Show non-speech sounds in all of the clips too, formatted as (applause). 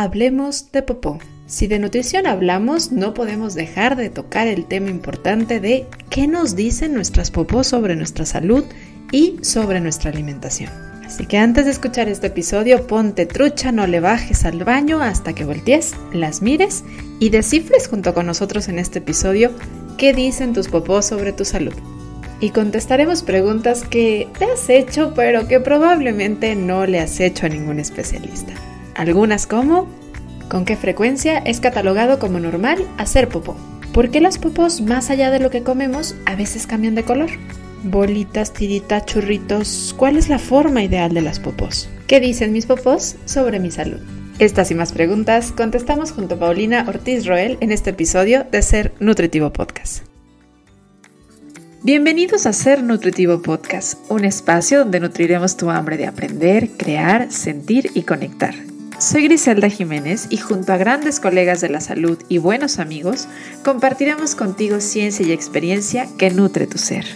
Hablemos de popó. Si de nutrición hablamos, no podemos dejar de tocar el tema importante de qué nos dicen nuestras popós sobre nuestra salud y sobre nuestra alimentación. Así que antes de escuchar este episodio, ponte trucha, no le bajes al baño hasta que voltees, las mires y descifres junto con nosotros en este episodio qué dicen tus popós sobre tu salud. Y contestaremos preguntas que te has hecho pero que probablemente no le has hecho a ningún especialista. Algunas como, ¿con qué frecuencia es catalogado como normal hacer popó? ¿Por qué las popós, más allá de lo que comemos, a veces cambian de color? Bolitas, tiritas, churritos, ¿cuál es la forma ideal de las popós? ¿Qué dicen mis popós sobre mi salud? Estas y más preguntas contestamos junto a Paulina Ortiz Roel en este episodio de Ser Nutritivo Podcast. Bienvenidos a Ser Nutritivo Podcast, un espacio donde nutriremos tu hambre de aprender, crear, sentir y conectar soy Griselda Jiménez y junto a grandes colegas de la salud y buenos amigos, compartiremos contigo ciencia y experiencia que nutre tu ser.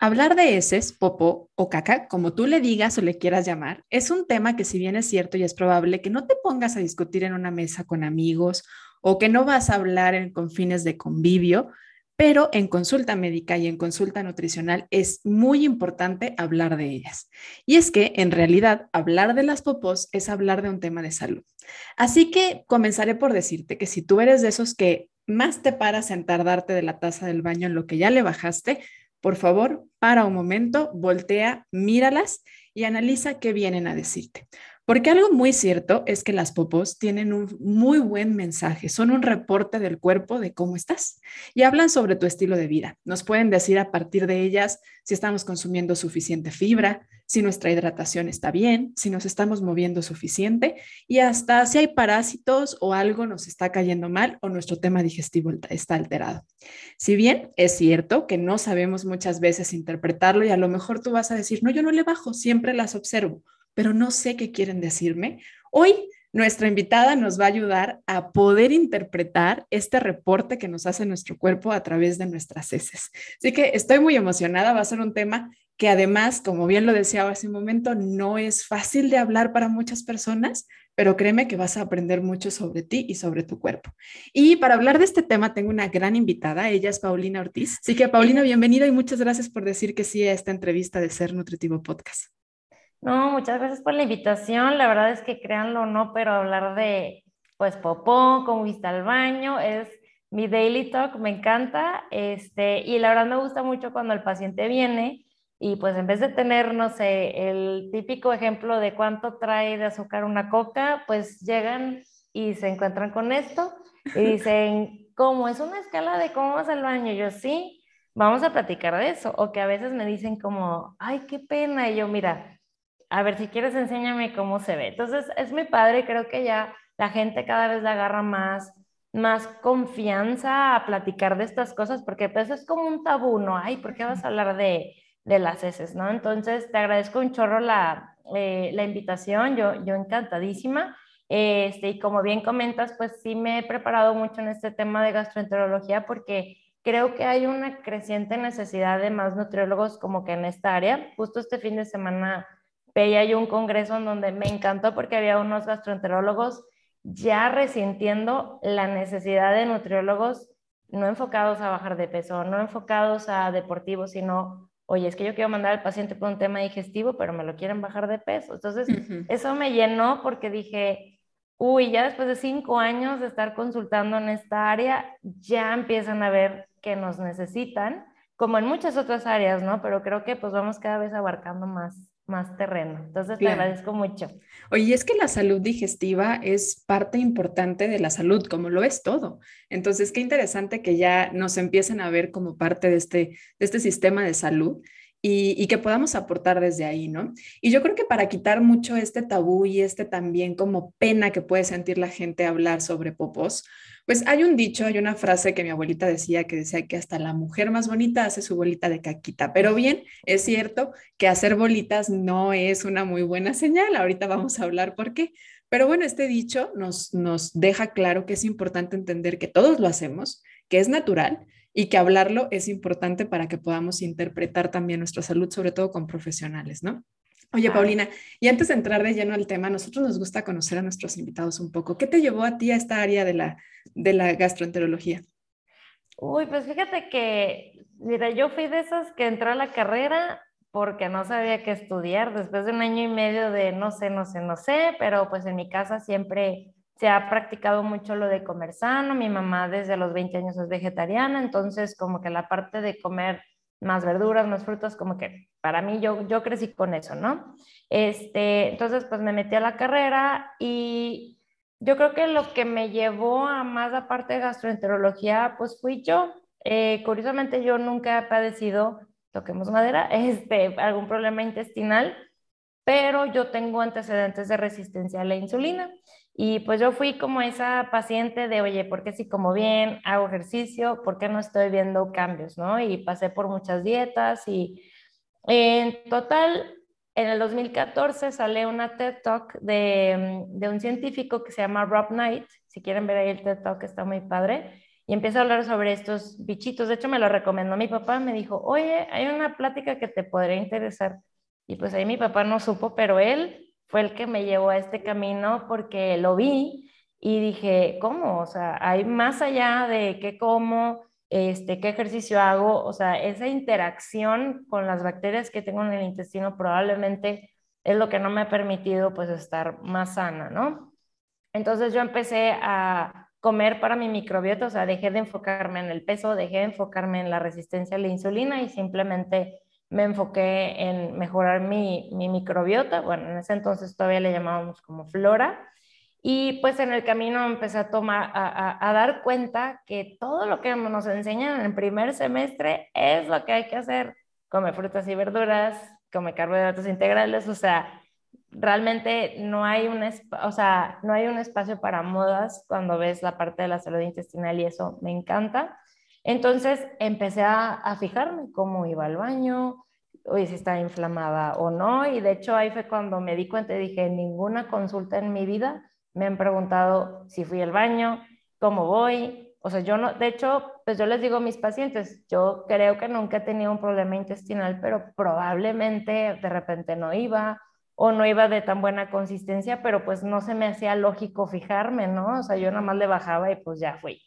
Hablar de heces, popó o caca, como tú le digas o le quieras llamar, es un tema que si bien es cierto y es probable que no te pongas a discutir en una mesa con amigos o que no vas a hablar en, con fines de convivio, pero en consulta médica y en consulta nutricional es muy importante hablar de ellas. Y es que en realidad hablar de las popós es hablar de un tema de salud. Así que comenzaré por decirte que si tú eres de esos que más te paras en tardarte de la taza del baño en lo que ya le bajaste, por favor, para un momento, voltea, míralas y analiza qué vienen a decirte. Porque algo muy cierto es que las popos tienen un muy buen mensaje, son un reporte del cuerpo de cómo estás y hablan sobre tu estilo de vida. Nos pueden decir a partir de ellas si estamos consumiendo suficiente fibra, si nuestra hidratación está bien, si nos estamos moviendo suficiente y hasta si hay parásitos o algo nos está cayendo mal o nuestro tema digestivo está alterado. Si bien es cierto que no sabemos muchas veces interpretarlo y a lo mejor tú vas a decir, no, yo no le bajo, siempre las observo pero no sé qué quieren decirme. Hoy nuestra invitada nos va a ayudar a poder interpretar este reporte que nos hace nuestro cuerpo a través de nuestras heces. Así que estoy muy emocionada, va a ser un tema que además, como bien lo decía hace un momento, no es fácil de hablar para muchas personas, pero créeme que vas a aprender mucho sobre ti y sobre tu cuerpo. Y para hablar de este tema tengo una gran invitada, ella es Paulina Ortiz. Así que Paulina, bienvenida y muchas gracias por decir que sí a esta entrevista de Ser Nutritivo Podcast. No, muchas gracias por la invitación. La verdad es que créanlo o no, pero hablar de pues popó con vista al baño es mi daily talk, me encanta. Este, y la verdad me gusta mucho cuando el paciente viene y pues en vez de tener, no sé, el típico ejemplo de cuánto trae de azúcar una coca, pues llegan y se encuentran con esto y dicen, ¿cómo es una escala de cómo vas al baño? Yo sí, vamos a platicar de eso. O que a veces me dicen como, ay, qué pena. Y yo, mira, a ver, si quieres, enséñame cómo se ve. Entonces, es muy padre, creo que ya la gente cada vez le agarra más, más confianza a platicar de estas cosas, porque pues es como un tabú, ¿no? Ay, ¿por qué vas a hablar de, de las heces, no? Entonces, te agradezco un chorro la, eh, la invitación, yo, yo encantadísima. Este, y como bien comentas, pues sí me he preparado mucho en este tema de gastroenterología porque creo que hay una creciente necesidad de más nutriólogos como que en esta área. Justo este fin de semana veía yo un congreso en donde me encantó porque había unos gastroenterólogos ya resintiendo la necesidad de nutriólogos no enfocados a bajar de peso, no enfocados a deportivos, sino, oye, es que yo quiero mandar al paciente por un tema digestivo, pero me lo quieren bajar de peso. Entonces, eso me llenó porque dije, uy, ya después de cinco años de estar consultando en esta área, ya empiezan a ver que nos necesitan, como en muchas otras áreas, ¿no? Pero creo que pues vamos cada vez abarcando más, más terreno. Entonces, te agradezco mucho. Oye, es que la salud digestiva es parte importante de la salud, como lo es todo. Entonces, qué interesante que ya nos empiecen a ver como parte de este, de este sistema de salud. Y, y, que podamos aportar desde ahí, ¿no? Y yo creo que para quitar mucho este tabú y este también como pena que puede sentir la gente hablar sobre popos, pues hay un dicho, hay una frase que mi abuelita decía que decía que hasta la mujer más bonita hace su bolita de caquita, pero bien, es cierto que hacer bolitas no es una muy buena señal, ahorita vamos a hablar por qué. Pero bueno, este dicho nos, nos deja claro que es importante entender que todos lo hacemos, que es natural y que hablarlo es importante para que podamos interpretar también nuestra salud, sobre todo con profesionales, ¿no? Oye, Paulina, y antes de entrar de lleno al tema, nosotros nos gusta conocer a nuestros invitados un poco. ¿Qué te llevó a ti a esta área de la, de la gastroenterología? Uy, pues fíjate que, mira, yo fui de esas que entró a la carrera porque no sabía qué estudiar después de un año y medio de no sé, no sé, no sé, pero pues en mi casa siempre se ha practicado mucho lo de comer sano. Mi mamá desde los 20 años es vegetariana, entonces como que la parte de comer más verduras, más frutas, como que para mí yo, yo crecí con eso, ¿no? Este, entonces pues me metí a la carrera y yo creo que lo que me llevó a más aparte de gastroenterología, pues fui yo. Eh, curiosamente yo nunca he padecido toquemos madera, (laughs) este, algún problema intestinal, pero yo tengo antecedentes de resistencia a la insulina. Y pues yo fui como esa paciente de, oye, ¿por qué si como bien, hago ejercicio, por qué no estoy viendo cambios, no? Y pasé por muchas dietas y en total, en el 2014 sale una TED Talk de, de un científico que se llama Rob Knight. Si quieren ver ahí el TED Talk, está muy padre y empecé a hablar sobre estos bichitos. De hecho, me lo recomendó mi papá, me dijo, oye, hay una plática que te podría interesar. Y pues ahí mi papá no supo, pero él fue el que me llevó a este camino porque lo vi y dije, ¿cómo? O sea, hay más allá de qué como, este, qué ejercicio hago, o sea, esa interacción con las bacterias que tengo en el intestino probablemente es lo que no me ha permitido pues estar más sana, ¿no? Entonces yo empecé a, comer para mi microbiota, o sea, dejé de enfocarme en el peso, dejé de enfocarme en la resistencia a la insulina y simplemente me enfoqué en mejorar mi, mi microbiota. Bueno, en ese entonces todavía le llamábamos como flora. Y pues en el camino empecé a tomar, a, a, dar cuenta que todo lo que nos enseñan en el primer semestre es lo que hay que hacer. Come frutas y verduras, come carbohidratos integrales, o sea, realmente no hay, un, o sea, no hay un espacio para modas cuando ves la parte de la salud intestinal y eso me encanta. Entonces empecé a, a fijarme cómo iba al baño, oye, si estaba inflamada o no, y de hecho ahí fue cuando me di cuenta y dije, ninguna consulta en mi vida me han preguntado si fui al baño, cómo voy, o sea, yo no, de hecho, pues yo les digo a mis pacientes, yo creo que nunca he tenido un problema intestinal, pero probablemente de repente no iba, o no iba de tan buena consistencia, pero pues no se me hacía lógico fijarme, ¿no? O sea, yo nada más le bajaba y pues ya fui.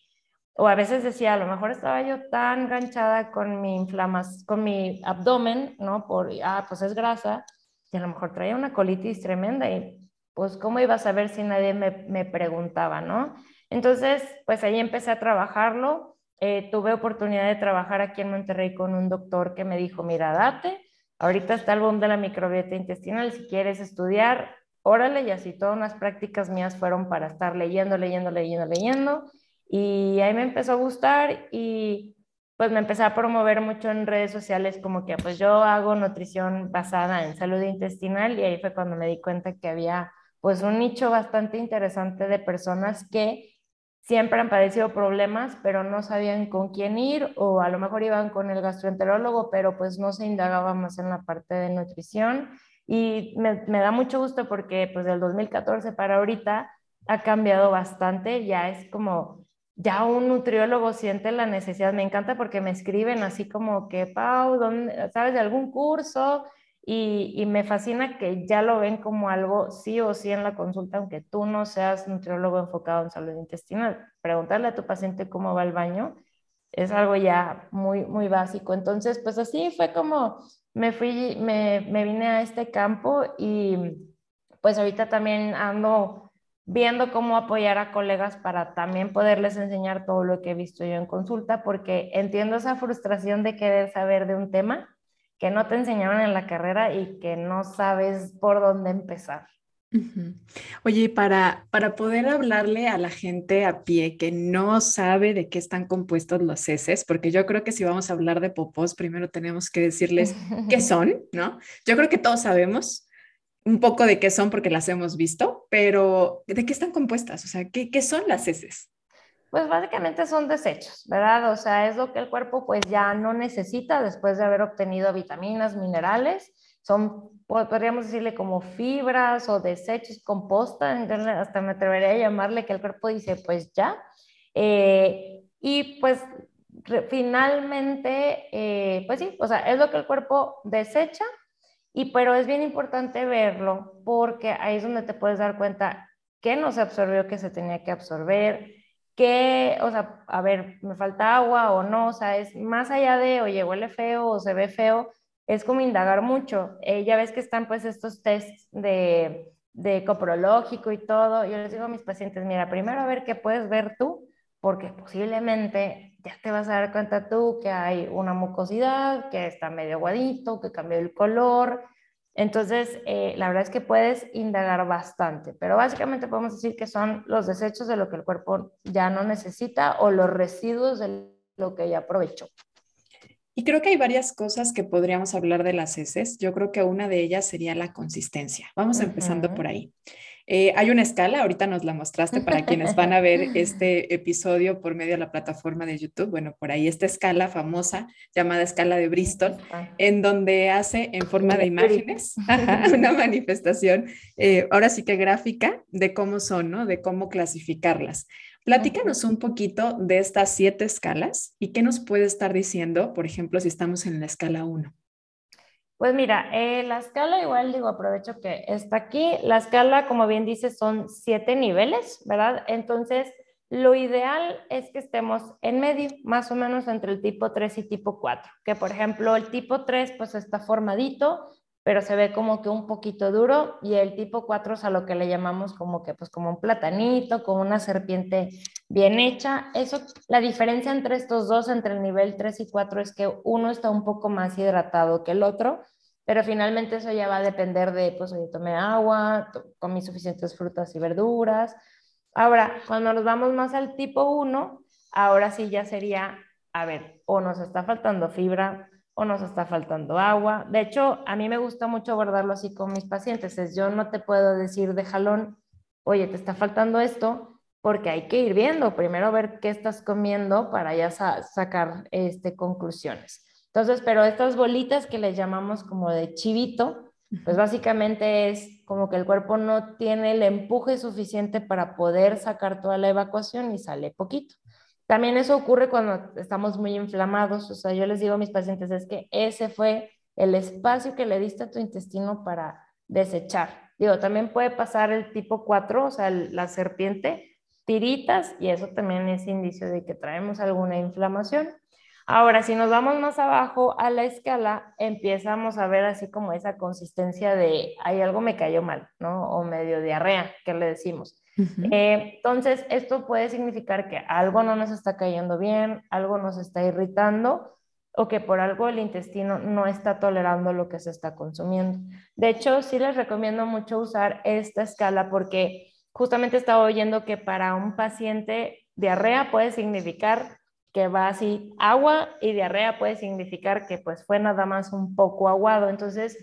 O a veces decía, a lo mejor estaba yo tan enganchada con mi inflamas, con mi abdomen, ¿no? Por, ah, pues es grasa, y a lo mejor traía una colitis tremenda y pues cómo iba a saber si nadie me, me preguntaba, ¿no? Entonces, pues ahí empecé a trabajarlo. Eh, tuve oportunidad de trabajar aquí en Monterrey con un doctor que me dijo, mira, date, Ahorita está el boom de la microbiota intestinal. Si quieres estudiar, órale, y así todas las prácticas mías fueron para estar leyendo, leyendo, leyendo, leyendo. Y ahí me empezó a gustar y pues me empecé a promover mucho en redes sociales como que pues yo hago nutrición basada en salud intestinal y ahí fue cuando me di cuenta que había pues un nicho bastante interesante de personas que siempre han padecido problemas, pero no sabían con quién ir o a lo mejor iban con el gastroenterólogo, pero pues no se indagaba más en la parte de nutrición. Y me, da mucho gusto porque pues del 2014 para ahorita ha cambiado bastante, ya es como, ya un nutriólogo siente la necesidad, me encanta porque me escriben así como que, Pau, ¿dónde, ¿sabes de algún curso? Y, me fascina que ya lo ven como algo sí o sí en la consulta, aunque tú no seas nutriólogo enfocado en salud intestinal. Preguntarle a tu paciente cómo va el baño es algo ya muy, muy básico. Entonces, pues así fue como me fui, me, me vine a este campo y pues ahorita también ando viendo cómo apoyar a colegas para también poderles enseñar todo lo que he visto yo en consulta, porque entiendo esa frustración de querer saber de un tema que no te enseñaron en la carrera y que no sabes por dónde empezar. Oye, para, para poder hablarle a la gente a pie que no sabe de qué están compuestos los heces, porque yo creo que si vamos a hablar de popós, primero tenemos que decirles qué (laughs) son, ¿no? Yo creo que todos sabemos un poco de qué son porque las hemos visto, pero ¿de qué están compuestas? O sea, ¿qué, son las heces? Pues básicamente son desechos, ¿verdad? O sea, es lo que el cuerpo pues ya no necesita después de haber obtenido vitaminas, minerales. Son, podríamos decirle como fibras o desechos, composta, hasta me atrevería a llamarle que el cuerpo dice pues ya. Eh, y pues finalmente, eh, pues sí, o sea, es lo que el cuerpo desecha Y pero es bien importante verlo porque ahí es donde te puedes dar cuenta qué no se absorbió que se tenía que absorber, qué, o sea, a ver, me falta agua o no, o sea, es más allá de, oye, huele feo o se ve feo, es como indagar mucho. Eh, ya ves que están pues estos tests de, de coprológico y todo. Yo les digo a mis pacientes, mira, primero a ver qué puedes ver tú, porque posiblemente ya te vas a dar cuenta tú que hay una mucosidad, que está medio aguadito, que cambió el color. Entonces, eh, la verdad es que puedes indagar bastante, pero básicamente podemos decir que son los desechos de lo que el cuerpo ya no necesita o los residuos de lo que ya aprovechó. Y creo que hay varias cosas que podríamos hablar de las heces. Yo creo que una de ellas sería la consistencia. Vamos empezando por ahí. Eh, hay una escala, ahorita nos la mostraste para quienes van a ver (laughs) este episodio por medio de la plataforma de YouTube. Bueno, por ahí esta escala famosa llamada escala de Bristol, en donde hace en forma de imágenes (laughs) una manifestación, eh, ahora sí que gráfica, de cómo son, ¿no? De cómo clasificarlas. Platícanos un poquito de estas siete escalas y qué nos puede estar diciendo, por ejemplo, si estamos en la escala 1. Pues mira, eh, la escala igual digo, aprovecho que está aquí. La escala, como bien dice, son siete niveles, ¿verdad? Entonces, lo ideal es que estemos en medio, más o menos entre el tipo 3 y tipo 4, que por ejemplo el tipo 3 pues está formadito, pero se ve como que un poquito duro y el tipo 4 es a lo que le llamamos como que pues como un platanito, como una serpiente bien hecha. Eso, la diferencia entre estos dos, entre el nivel 3 y 4 es que uno está un poco más hidratado que el otro, pero finalmente eso ya va a depender de pues oye, tomé agua, comí suficientes frutas y verduras. Ahora, cuando nos vamos más al tipo 1, ahora sí ya sería, a ver, o nos está faltando fibra, o nos está faltando agua. De hecho, a mí me gusta mucho abordarlo así con mis pacientes. Es yo no te puedo decir de jalón, oye, te está faltando esto, porque hay que ir viendo, primero ver qué estás comiendo para ya sacar este, conclusiones. Entonces, pero estas bolitas que le llamamos como de chivito, pues básicamente es como que el cuerpo no tiene el empuje suficiente para poder sacar toda la evacuación y sale poquito. También eso ocurre cuando estamos muy inflamados. O sea, yo les digo a mis pacientes, es que ese fue el espacio que le diste a tu intestino para desechar. Digo, también puede pasar el tipo 4, o sea, la serpiente, tiritas, y eso también es indicio de que traemos alguna inflamación. Ahora, si nos vamos más abajo a la escala, empezamos a ver así como esa consistencia de, hay algo me cayó mal, ¿no? O medio diarrea, que le decimos. Eh, entonces, esto puede significar que algo no nos está cayendo bien, algo nos está irritando o que por algo el intestino no está tolerando lo que se está consumiendo. De hecho, sí les recomiendo mucho usar esta escala porque justamente estaba oyendo que para un paciente diarrea puede significar que va así agua y diarrea puede significar que pues fue nada más un poco aguado. Entonces,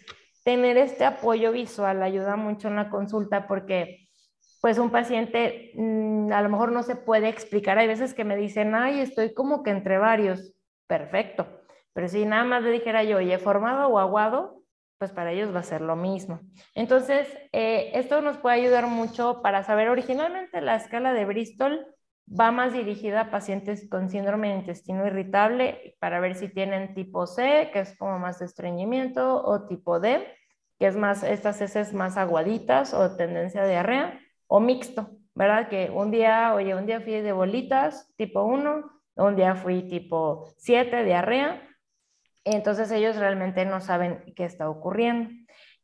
tener este apoyo visual ayuda mucho en la consulta porque pues un paciente mm, a lo mejor no se puede explicar. Hay veces que me dicen, ay, estoy como que entre varios. Perfecto. Pero si nada más le dijera yo, oye, formado o aguado, pues para ellos va a ser lo mismo. Entonces, eh, esto nos puede ayudar mucho para saber, originalmente la escala de Bristol va más dirigida a pacientes con síndrome de intestino irritable para ver si tienen tipo C, que es como más estreñimiento, o tipo D, que es más, estas heces más aguaditas o tendencia a diarrea o mixto, ¿verdad? Que un día, oye, un día fui de bolitas, tipo 1, un día fui tipo 7, diarrea, entonces ellos realmente no saben qué está ocurriendo.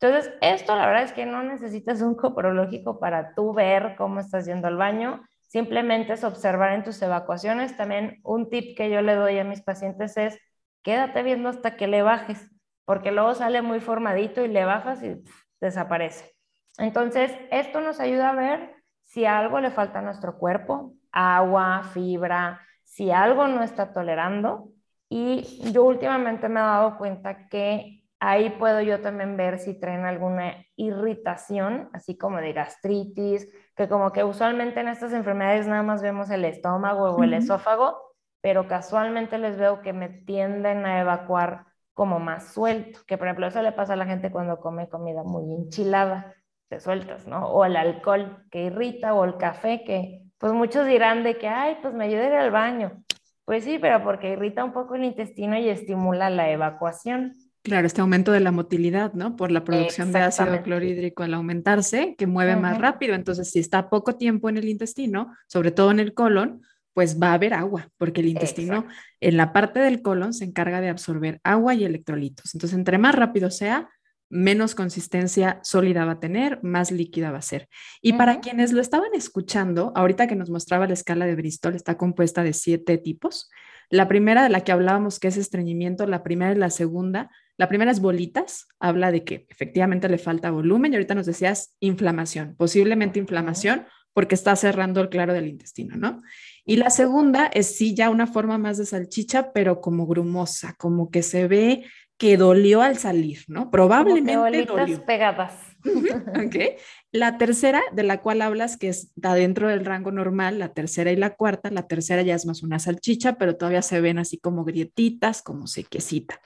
Entonces, esto la verdad es que no necesitas un coprológico para tú ver cómo estás yendo al baño, simplemente es observar en tus evacuaciones. También un tip que yo le doy a mis pacientes es, quédate viendo hasta que le bajes, porque luego sale muy formadito y le bajas y desaparece. Entonces, esto nos ayuda a ver si algo le falta a nuestro cuerpo, agua, fibra, si algo no está tolerando. Y yo últimamente me he dado cuenta que ahí puedo yo también ver si traen alguna irritación, así como de gastritis, que como que usualmente en estas enfermedades nada más vemos el estómago o el esófago, pero casualmente les veo que me tienden a evacuar como más suelto, que por ejemplo eso le pasa a la gente cuando come comida muy enchilada te sueltas, ¿no? O el alcohol que irrita, o el café que, pues muchos dirán de que, ay, pues me ayuda a ir al baño. Pues sí, pero porque irrita un poco el intestino y estimula la evacuación. Claro, este aumento de la motilidad, ¿no? Por la producción de ácido clorhídrico al aumentarse, que mueve más rápido. Entonces, si está poco tiempo en el intestino, sobre todo en el colon, pues va a haber agua, porque el intestino en la parte del colon se encarga de absorber agua y electrolitos. Entonces, entre más rápido sea, menos consistencia sólida va a tener, más líquida va a ser. Y para quienes lo estaban escuchando, ahorita que nos mostraba la escala de Bristol, está compuesta de siete tipos. La primera de la que hablábamos, que es estreñimiento, la primera y la segunda. La primera es bolitas, habla de que efectivamente le falta volumen y ahorita nos decías inflamación, posiblemente inflamación porque está cerrando el claro del intestino, ¿no? Y la segunda es sí ya una forma más de salchicha, pero como grumosa, como que se ve que dolió al salir, ¿no? Probablemente dolió. pegadas. (laughs) ok. La tercera, de la cual hablas, que está dentro del rango normal, la tercera y la cuarta, la tercera ya es más una salchicha, pero todavía se ven así como grietitas, como sequecita.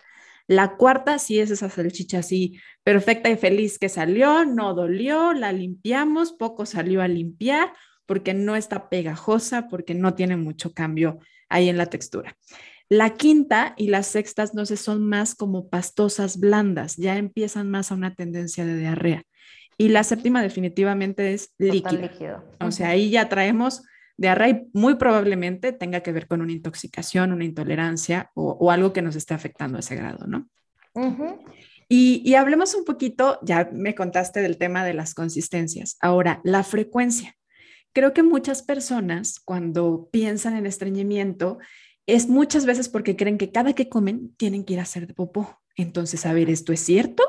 La cuarta sí es esa salchicha así perfecta y feliz que salió, no dolió, la limpiamos, poco salió a limpiar porque no está pegajosa, porque no tiene mucho cambio ahí en la textura. La quinta y las sextas, no sé, son más como pastosas blandas, ya empiezan más a una tendencia de diarrea. Y la séptima definitivamente es líquido. O sea, ahí ya traemos diarrea y muy probablemente tenga que ver con una intoxicación, una intolerancia o, algo que nos esté afectando a ese grado, ¿no? y, y hablemos un poquito, ya me contaste del tema de las consistencias. Ahora, la frecuencia. Creo que muchas personas cuando piensan en estreñimiento es muchas veces porque creen que cada que comen tienen que ir a hacer de popó. Entonces, a ver, ¿esto es cierto?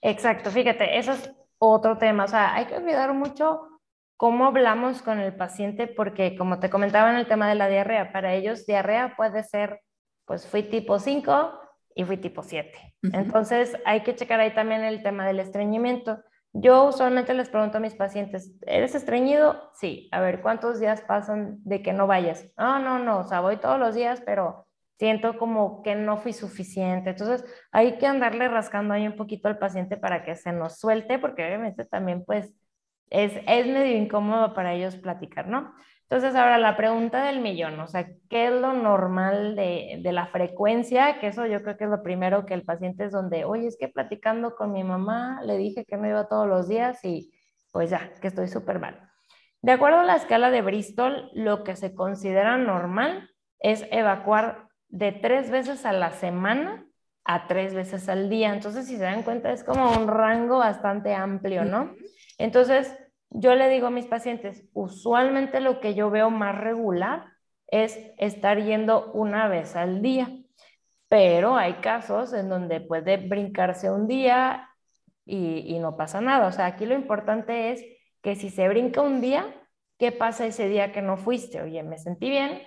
Exacto, fíjate, eso es otro tema. O sea, hay que olvidar mucho cómo hablamos con el paciente porque, como te comentaba en el tema de la diarrea, para ellos diarrea puede ser, pues fui tipo 5 y fui tipo 7. Entonces, hay que checar ahí también el tema del estreñimiento. Yo usualmente les pregunto a mis pacientes, ¿eres estreñido? Sí. A ver, ¿cuántos días pasan de que no vayas? No, no, no, o sea, voy todos los días, pero siento como que no fui suficiente. Entonces, hay que andarle rascando ahí un poquito al paciente para que se nos suelte, porque obviamente también pues es, es medio incómodo para ellos platicar, ¿no? Entonces, ahora la pregunta del millón, o sea, ¿qué es lo normal de, de, la frecuencia? Que eso yo creo que es lo primero que el paciente es donde, oye, es que platicando con mi mamá le dije que no iba todos los días y pues ya, que estoy súper mal. De acuerdo a la escala de Bristol, lo que se considera normal es evacuar de tres veces a la semana a tres veces al día. Entonces, si se dan cuenta, es como un rango bastante amplio, ¿no? Entonces, yo le digo a mis pacientes, usualmente lo que yo veo más regular es estar yendo una vez al día, pero hay casos en donde puede brincarse un día y, no pasa nada. O sea, aquí lo importante es que si se brinca un día, ¿qué pasa ese día que no fuiste? Oye, me sentí bien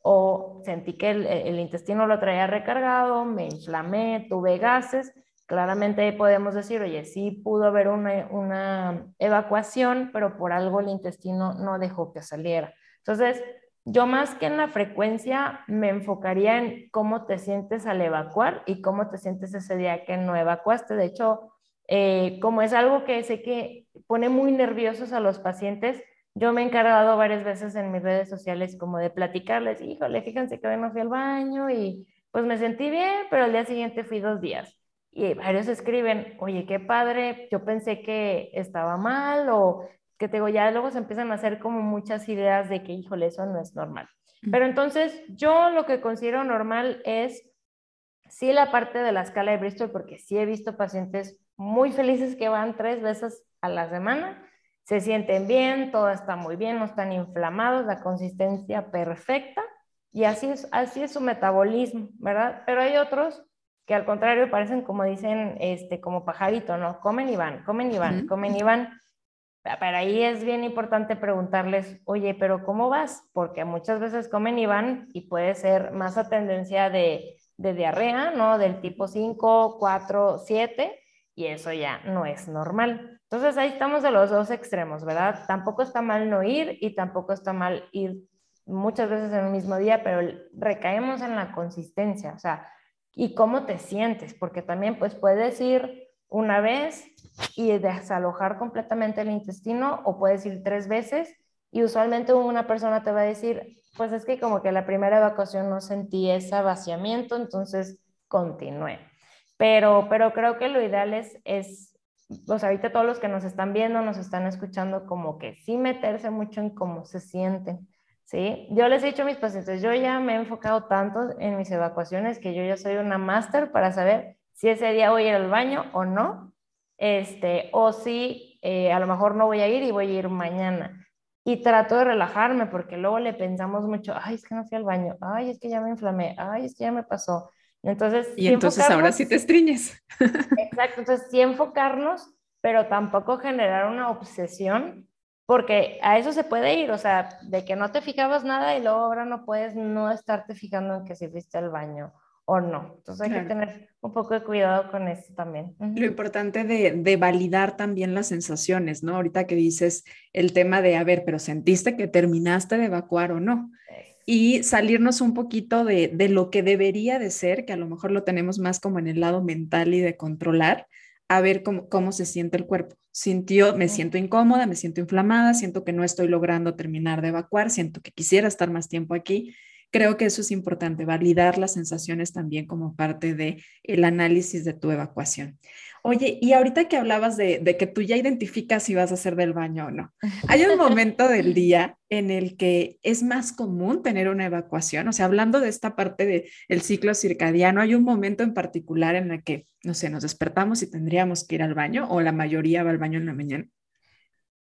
o sentí que el, el intestino lo traía recargado, me inflamé, tuve gases claramente podemos decir, oye, sí pudo haber una, evacuación, pero por algo el intestino no dejó que saliera. Entonces, yo más que en la frecuencia me enfocaría en cómo te sientes al evacuar y cómo te sientes ese día que no evacuaste. De hecho, eh, como es algo que sé que pone muy nerviosos a los pacientes, yo me he encargado varias veces en mis redes sociales como de platicarles, híjole, fíjense que hoy no fui al baño y pues me sentí bien, pero al día siguiente fui dos días y varios escriben, oye, qué padre, yo pensé que estaba mal o que te digo, ya luego se empiezan a hacer como muchas ideas de que, híjole, eso no es normal. Pero entonces yo lo que considero normal es, sí, la parte de la escala de Bristol, porque sí he visto pacientes muy felices que van tres veces a la semana, se sienten bien, todo está muy bien, no están inflamados, la consistencia perfecta, y así es, así es su metabolismo, ¿verdad? Pero hay otros que al contrario parecen como dicen, este, como pajarito, ¿no? Comen y van, comen y van, comen y van. Para ahí es bien importante preguntarles, oye, pero ¿cómo vas? Porque muchas veces comen y van y puede ser más a tendencia de, de diarrea, ¿no? Del tipo 5, 4, 7, y eso ya no es normal. Entonces ahí estamos de los dos extremos, ¿verdad? Tampoco está mal no ir y tampoco está mal ir muchas veces en el mismo día, pero recaemos en la consistencia, o sea, y cómo te sientes, porque también pues puedes ir una vez y desalojar completamente el intestino o puedes ir tres veces y usualmente una persona te va a decir, pues es que como que la primera evacuación no sentí ese vaciamiento, entonces continúe. pero, pero creo que lo ideal es, es, sea, ahorita todos los que nos están viendo, nos están escuchando, como que sí meterse mucho en cómo se sienten. ¿Sí? Yo les he dicho a mis pacientes, yo ya me he enfocado tanto en mis evacuaciones que yo ya soy una máster para saber si ese día voy a ir al baño o no, este, o si eh, a lo mejor no voy a ir y voy a ir mañana. Y trato de relajarme porque luego le pensamos mucho, ay, es que no fui al baño, ay, es que ya me inflamé, ay, es que ya me pasó. Entonces, y entonces ahora sí te estriñes. Exacto, entonces sí enfocarnos, pero tampoco generar una obsesión, porque a eso se puede ir, o sea, de que no te fijabas nada y luego ahora no puedes no estarte fijando en que si fuiste al baño o no. Entonces hay que tener un poco de cuidado con eso también. Lo importante de, de, validar también las sensaciones, ¿no? Ahorita que dices el tema de, a ver, pero sentiste que terminaste de evacuar o no. Y salirnos un poquito de, de lo que debería de ser, que a lo mejor lo tenemos más como en el lado mental y de controlar, a ver cómo, cómo se siente el cuerpo. Sintió, me siento incómoda, me siento inflamada, siento que no estoy logrando terminar de evacuar, siento que quisiera estar más tiempo aquí Creo que eso es importante, validar las sensaciones también como parte del el análisis de tu evacuación. Oye, y ahorita que hablabas de, de, que tú ya identificas si vas a hacer del baño o no, (laughs) ¿hay un momento del día en el que es más común tener una evacuación? O sea, hablando de esta parte del el ciclo circadiano, ¿hay un momento en particular en el que, no sé, nos despertamos y tendríamos que ir al baño o la mayoría va al baño en la mañana?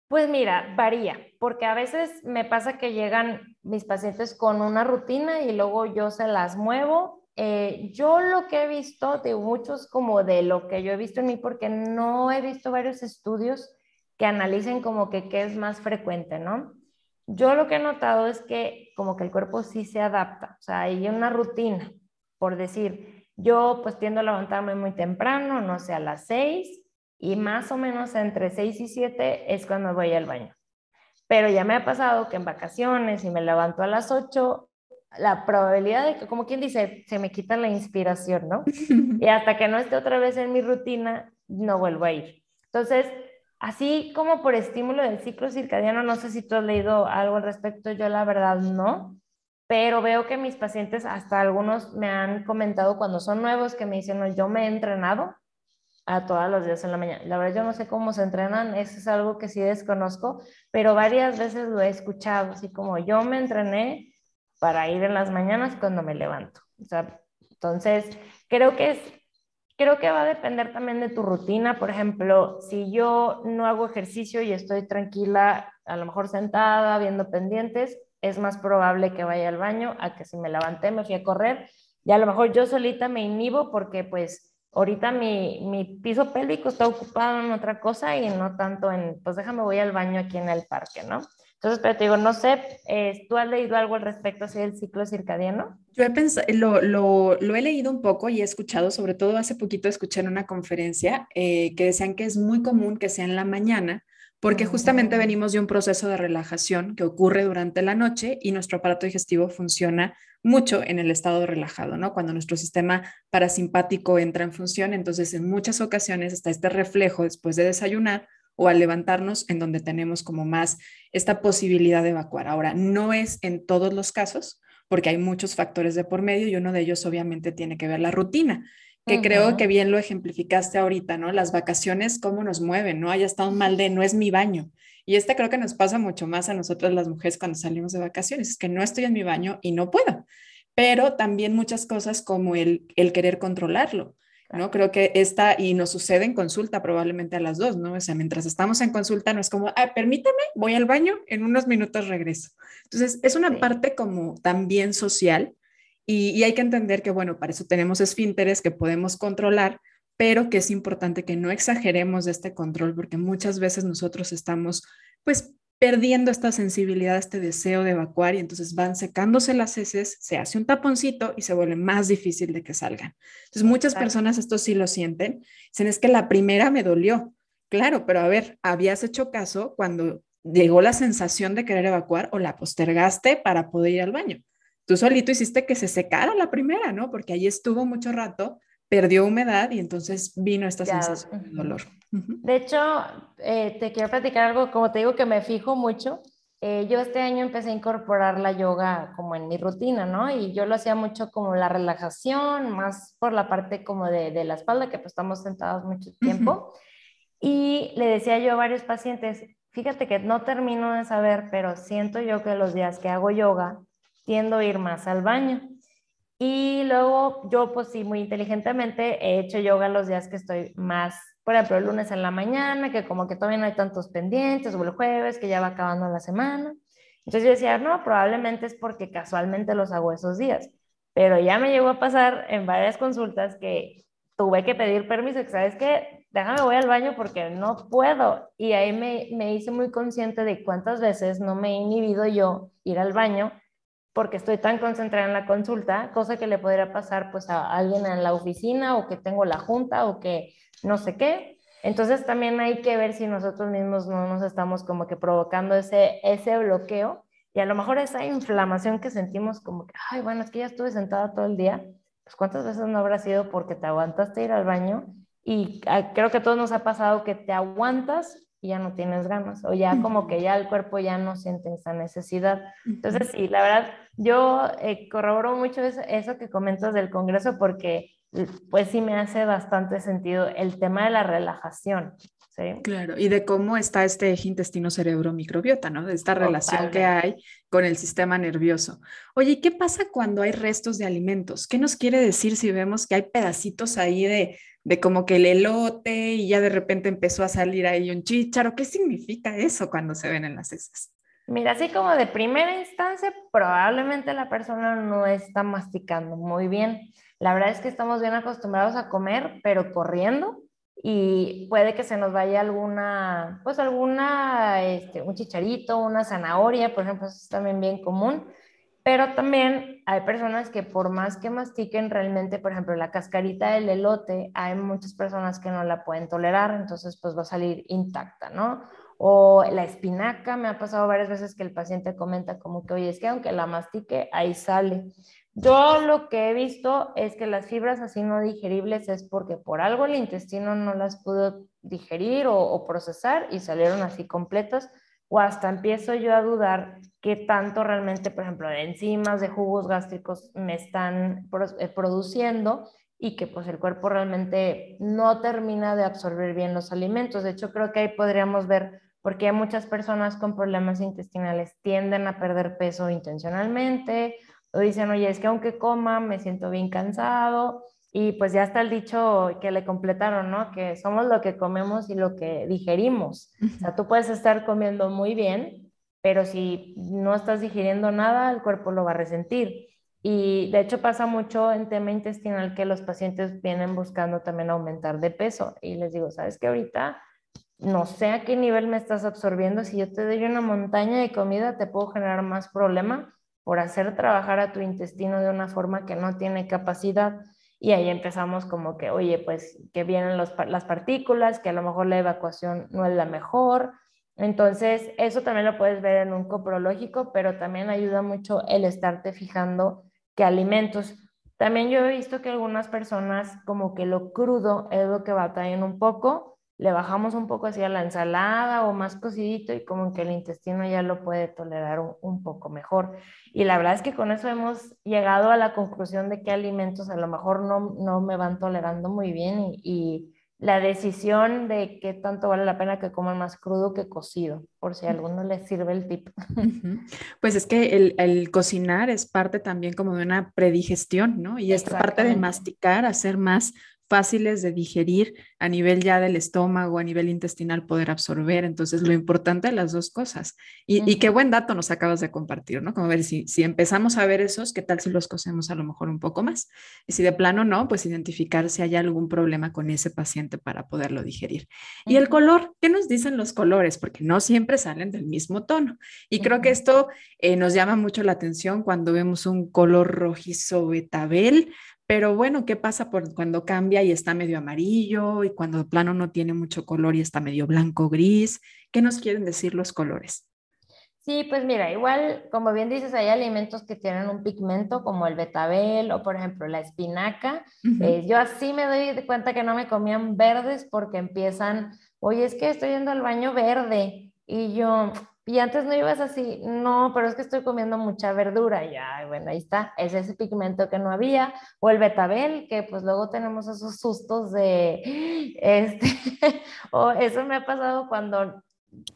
Pues mira, varía, porque a veces me pasa que llegan mis pacientes con una rutina y luego yo se las muevo. Eh, yo lo que he visto de muchos como de lo que yo he visto en mí, porque no he visto varios estudios que analicen como que qué es más frecuente, ¿no? Yo lo que he notado es que como que el cuerpo sí se adapta, o sea, hay una rutina, por decir, yo pues tiendo a levantarme muy temprano, no sé, a las seis, y más o menos entre 6 y 7 es cuando voy al baño. Pero ya me ha pasado que en vacaciones y me levanto a las 8, la probabilidad de que, como quien dice, se me quita la inspiración, ¿no? (laughs) Y hasta que no esté otra vez en mi rutina, no vuelvo a ir. Entonces, así como por estímulo del ciclo circadiano, no sé si tú has leído algo al respecto, yo la verdad no, pero veo que mis pacientes, hasta algunos me han comentado cuando son nuevos, que me dicen, no, yo me he entrenado a todos los días en la mañana. La verdad yo no sé cómo se entrenan, eso es algo que sí desconozco, pero varias veces lo he escuchado, así como yo me entrené para ir en las mañanas cuando me levanto. O sea, entonces, creo que es creo que va a depender también de tu rutina. Por ejemplo, si yo no hago ejercicio y estoy tranquila, a lo mejor sentada, viendo pendientes, es más probable que vaya al baño a que si me levanté, me fui a correr y a lo mejor yo solita me inhibo porque pues ahorita mi, mi, piso pélvico está ocupado en otra cosa y no tanto en, pues déjame voy al baño aquí en el parque, ¿no? Entonces, pero te digo, no sé, eh, ¿tú has leído algo al respecto así del ciclo circadiano? Yo he pensado, lo, lo, lo, he leído un poco y he escuchado, sobre todo hace poquito escuché en una conferencia eh, que decían que es muy común que sea en la mañana, porque justamente venimos de un proceso de relajación que ocurre durante la noche y nuestro aparato digestivo funciona mucho en el estado relajado, ¿no? Cuando nuestro sistema parasimpático entra en función, entonces en muchas ocasiones está este reflejo después de desayunar o al levantarnos en donde tenemos como más esta posibilidad de evacuar. Ahora, no es en todos los casos, porque hay muchos factores de por medio y uno de ellos obviamente tiene que ver la rutina que creo que bien lo ejemplificaste ahorita, ¿no? Las vacaciones, cómo nos mueven, ¿no? Haya estado mal de no es mi baño. Y este creo que nos pasa mucho más a nosotras las mujeres cuando salimos de vacaciones, es que no estoy en mi baño y no puedo. Pero también muchas cosas como el, el querer controlarlo, ¿no? Creo que esta, y nos sucede en consulta probablemente a las dos, ¿no? O sea, mientras estamos en consulta no es como, ah, permítame, voy al baño, en unos minutos regreso. Entonces, es una parte como también social y, hay que entender que, bueno, para eso tenemos esfínteres que podemos controlar, pero que es importante que no exageremos de este control porque muchas veces nosotros estamos, pues, perdiendo esta sensibilidad, este deseo de evacuar y entonces van secándose las heces, se hace un taponcito y se vuelve más difícil de que salgan. Entonces muchas personas esto sí lo sienten, dicen es que la primera me dolió. Claro, pero a ver, habías hecho caso cuando llegó la sensación de querer evacuar o la postergaste para poder ir al baño tú solito hiciste que se secara la primera, ¿no? Porque ahí estuvo mucho rato, perdió humedad y entonces vino esta sensación de dolor. De hecho, eh, te quiero platicar algo, como te digo, que me fijo mucho. eh, yo este año empecé a incorporar la yoga como en mi rutina, ¿no? Y yo lo hacía mucho como la relajación, más por la parte como de, de la espalda, que pues estamos sentados mucho tiempo. Y le decía yo a varios pacientes, fíjate que no termino de saber, pero siento yo que los días que hago yoga tiendo a ir más al baño. Y luego yo, pues sí, muy inteligentemente he hecho yoga los días que estoy más, por ejemplo, el lunes en la mañana, que como que todavía no hay tantos pendientes, o el jueves, que ya va acabando la semana. Entonces yo decía, no, probablemente es porque casualmente los hago esos días. Pero ya me llegó a pasar en varias consultas que tuve que pedir permiso, que sabes qué, déjame voy al baño porque no puedo. Y ahí me, me hice muy consciente de cuántas veces no me he inhibido yo ir al baño porque estoy tan concentrada en la consulta, cosa que le podría pasar pues a alguien en la oficina o que tengo la junta o que no sé qué. Entonces también hay que ver si nosotros mismos no nos estamos como que provocando ese, ese bloqueo y a lo mejor esa inflamación que sentimos como que, ay, bueno, es que ya estuve sentada todo el día, pues cuántas veces no habrá sido porque te aguantaste ir al baño y ah, creo que a todos nos ha pasado que te aguantas y ya no tienes ganas o ya como que ya el cuerpo ya no siente esa necesidad. Entonces, sí, la verdad, yo eh, corroboro mucho eso, eso, que comentas del Congreso porque pues sí me hace bastante sentido el tema de la relajación. ¿sí? Claro, y de cómo está este eje intestino-cerebro-microbiota, ¿no? De esta relación que hay con el sistema nervioso. Oye, ¿qué pasa cuando hay restos de alimentos? ¿Qué nos quiere decir si vemos que hay pedacitos ahí de, de como que el elote y ya de repente empezó a salir ahí un chícharo. ¿Qué significa eso cuando se ven en las heces? Mira, así como de primera instancia, probablemente la persona no está masticando muy bien. La verdad es que estamos bien acostumbrados a comer, pero corriendo y puede que se nos vaya alguna, pues alguna, este, un chicharito, una zanahoria, por ejemplo, eso es también bien común. Pero también hay personas que por más que mastiquen realmente, por ejemplo, la cascarita del elote, hay muchas personas que no la pueden tolerar, entonces pues va a salir intacta, ¿no? O la espinaca, me ha pasado varias veces que el paciente comenta como que, oye, es que aunque la mastique, ahí sale. Yo lo que he visto es que las fibras así no digeribles es porque por algo el intestino no las pudo digerir o, o procesar y salieron así completas o hasta empiezo yo a dudar qué tanto realmente, por ejemplo, de enzimas, de jugos gástricos me están eh, produciendo y que pues el cuerpo realmente no termina de absorber bien los alimentos. De hecho, creo que ahí podríamos ver por qué muchas personas con problemas intestinales tienden a perder peso intencionalmente o dicen, oye, es que aunque coma me siento bien cansado y pues ya está el dicho que le completaron, ¿no? Que somos lo que comemos y lo que digerimos. O sea, tú puedes estar comiendo muy bien, pero si no estás digiriendo nada, el cuerpo lo va a resentir. Y de hecho pasa mucho en tema intestinal que los pacientes vienen buscando también aumentar de peso. Y les digo, ¿sabes qué? Ahorita no sé a qué nivel me estás absorbiendo. Si yo te doy una montaña de comida, te puedo generar más problema por hacer trabajar a tu intestino de una forma que no tiene capacidad. Y ahí empezamos como que, oye, pues que vienen las partículas, que a lo mejor la evacuación no es la mejor. Entonces, eso también lo puedes ver en un coprológico, pero también ayuda mucho el estarte fijando qué alimentos. También yo he visto que algunas personas como que lo crudo es lo que batallan un poco le bajamos un poco hacia la ensalada o más cocidito y como que el intestino ya lo puede tolerar un, poco mejor. Y la verdad es que con eso hemos llegado a la conclusión de que alimentos a lo mejor no, no me van tolerando muy bien y, la decisión de qué tanto vale la pena que coman más crudo que cocido, por si a alguno les sirve el tip. Pues es que el, el, cocinar es parte también como de una predigestión, ¿no? Y esta parte de masticar, hacer más fáciles de digerir a nivel ya del estómago, a nivel intestinal, poder absorber. Entonces, lo importante de las dos cosas. Y, qué buen dato nos acabas de compartir, ¿no? Como ver si, si empezamos a ver esos, ¿qué tal si los cosemos a lo mejor un poco más? Y si de plano no, pues identificar si hay algún problema con ese paciente para poderlo digerir. Y el color, ¿qué nos dicen los colores? Porque no siempre salen del mismo tono. Y creo que esto eh, nos llama mucho la atención cuando vemos un color rojizo betabel pero bueno, ¿qué pasa por cuando cambia y está medio amarillo y cuando el plano no tiene mucho color y está medio blanco gris? ¿Qué nos quieren decir los colores? Sí, pues mira, igual, como bien dices, hay alimentos que tienen un pigmento como el betabel o por ejemplo la espinaca. Eh, yo así me doy cuenta que no me comían verdes porque empiezan, oye, es que estoy yendo al baño verde Y yo, y antes no ibas así, no, pero es que estoy comiendo mucha verdura. Ya, bueno, ahí está, es ese pigmento que no había. O el betabel, que pues luego tenemos esos sustos de, este, (laughs) o eso me ha pasado cuando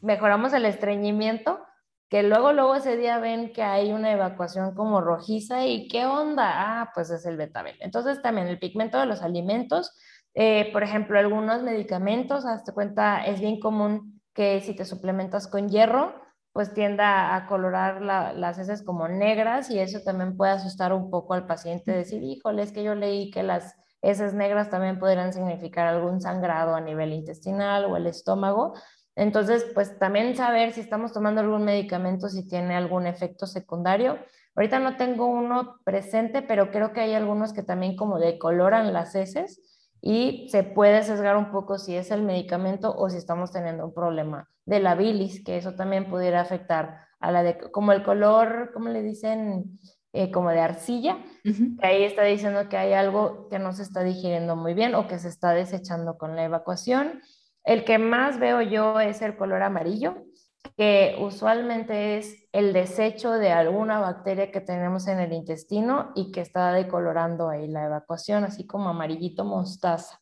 mejoramos el estreñimiento, que luego, luego ese día ven que hay una evacuación como rojiza y qué onda, ah, pues es el betabel. Entonces también el pigmento de los alimentos, eh, por ejemplo, algunos medicamentos, hazte cuenta, es bien común que si te suplementas con hierro, pues tienda a colorar las heces como negras y eso también puede asustar un poco al paciente, decir, híjole, es que yo leí que las heces negras también podrían significar algún sangrado a nivel intestinal o el estómago. Entonces, pues también saber si estamos tomando algún medicamento, si tiene algún efecto secundario. Ahorita no tengo uno presente, pero creo que hay algunos que también como decoloran las heces y se puede sesgar un poco si es el medicamento o si estamos teniendo un problema de la bilis, que eso también pudiera afectar a la de, como el color, ¿cómo le dicen? Eh, como de arcilla, que ahí está diciendo que hay algo que no se está digiriendo muy bien o que se está desechando con la evacuación. El que más veo yo es el color amarillo, que usualmente es el desecho de alguna bacteria que tenemos en el intestino y que está decolorando ahí la evacuación, así como amarillito mostaza.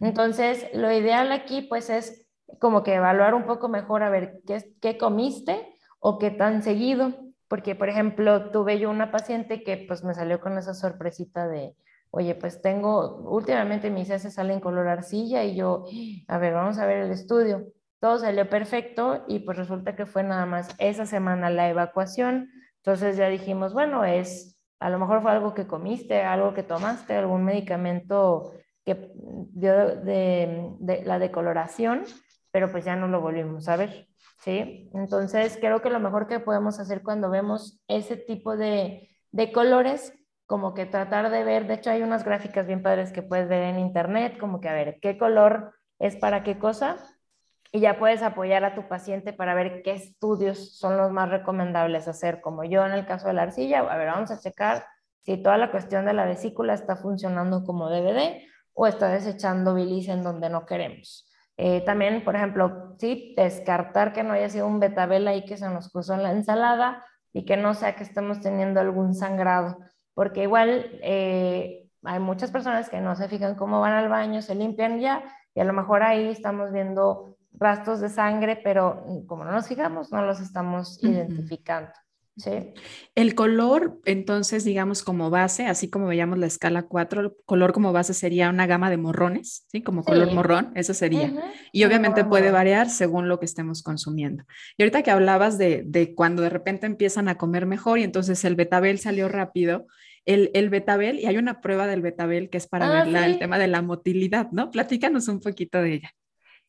Entonces, lo ideal aquí pues es como que evaluar un poco mejor a ver qué, qué comiste o qué tan seguido, porque por ejemplo, tuve yo una paciente que pues me salió con esa sorpresita de, oye, pues tengo, últimamente mis heces salen color arcilla y yo, a ver, vamos a ver el estudio todo salió perfecto y pues resulta que fue nada más esa semana la evacuación. Entonces ya dijimos, bueno, es, a lo mejor fue algo que comiste, algo que tomaste, algún medicamento que dio de, la decoloración, pero pues ya no lo volvimos a ver, ¿sí? Entonces creo que lo mejor que podemos hacer cuando vemos ese tipo de, de colores, como que tratar de ver, de hecho hay unas gráficas bien padres que puedes ver en internet, como que a ver qué color es para qué cosa y ya puedes apoyar a tu paciente para ver qué estudios son los más recomendables hacer, como yo en el caso de la arcilla, a ver, vamos a checar si toda la cuestión de la vesícula está funcionando como DVD o está desechando bilis en donde no queremos. Eh, también, por ejemplo, sí, descartar que no haya sido un betabel ahí que se nos cruzó en la ensalada y que no sea que estemos teniendo algún sangrado, porque igual eh, hay muchas personas que no se fijan cómo van al baño, se limpian ya y a lo mejor ahí estamos viendo rastros de sangre, pero como no nos fijamos, no los estamos identificando. ¿sí? El color, entonces, digamos, como base, así como veíamos la escala 4, el color como base sería una gama de morrones, ¿sí? Como color morrón, eso sería. Y obviamente puede variar según lo que estemos consumiendo. Y ahorita que hablabas de, de, cuando de repente empiezan a comer mejor y entonces el betabel salió rápido, el, el betabel, y hay una prueba del betabel que es para ah, ver el tema de la motilidad, ¿no? Platícanos un poquito de ella.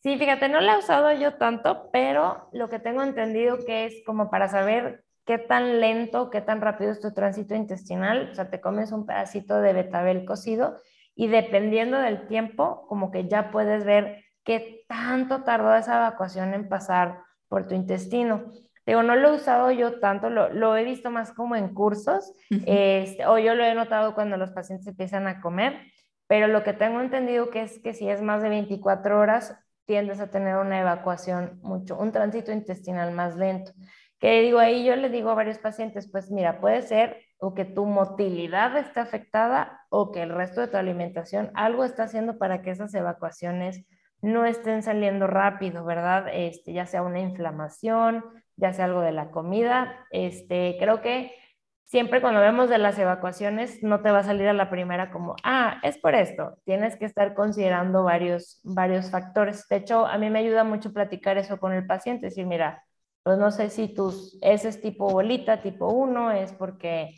Sí, fíjate, no la he usado yo tanto, pero lo que tengo entendido que es como para saber qué tan lento, qué tan rápido es tu tránsito intestinal, o sea, te comes un pedacito de betabel cocido y dependiendo del tiempo, como que ya puedes ver qué tanto tardó esa evacuación en pasar por tu intestino. Digo, no lo he usado yo tanto, lo, lo he visto más como en cursos, este, o yo lo he notado cuando los pacientes empiezan a comer, pero lo que tengo entendido que es que si es más de 24 horas, tiendes a tener una evacuación mucho, un tránsito intestinal más lento. Que digo, ahí yo le digo a varios pacientes, pues mira, puede ser o que tu motilidad esté afectada o que el resto de tu alimentación algo está haciendo para que esas evacuaciones no estén saliendo rápido, ¿verdad? Este, ya sea una inflamación, ya sea algo de la comida. Este, creo que siempre cuando vemos de las evacuaciones no te va a salir a la primera como, ah, es por esto. Tienes que estar considerando varios, varios factores. De hecho, a mí me ayuda mucho platicar eso con el paciente, decir, mira, pues no sé si tus ese es tipo bolita, tipo 1, es porque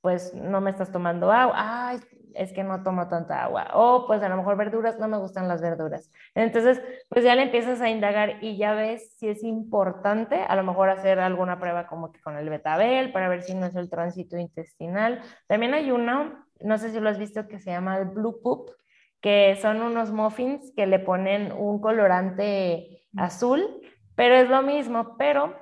pues no me estás tomando agua. Ay, es que no tomo tanta agua. O pues a lo mejor verduras, no me gustan las verduras. Entonces, pues ya le empiezas a indagar y ya ves si es importante a lo mejor hacer alguna prueba como que con el betabel para ver si no es el tránsito intestinal. También hay uno, no sé si lo has visto, que se llama el Blue Poop, que son unos muffins que le ponen un colorante azul, pero es lo mismo, pero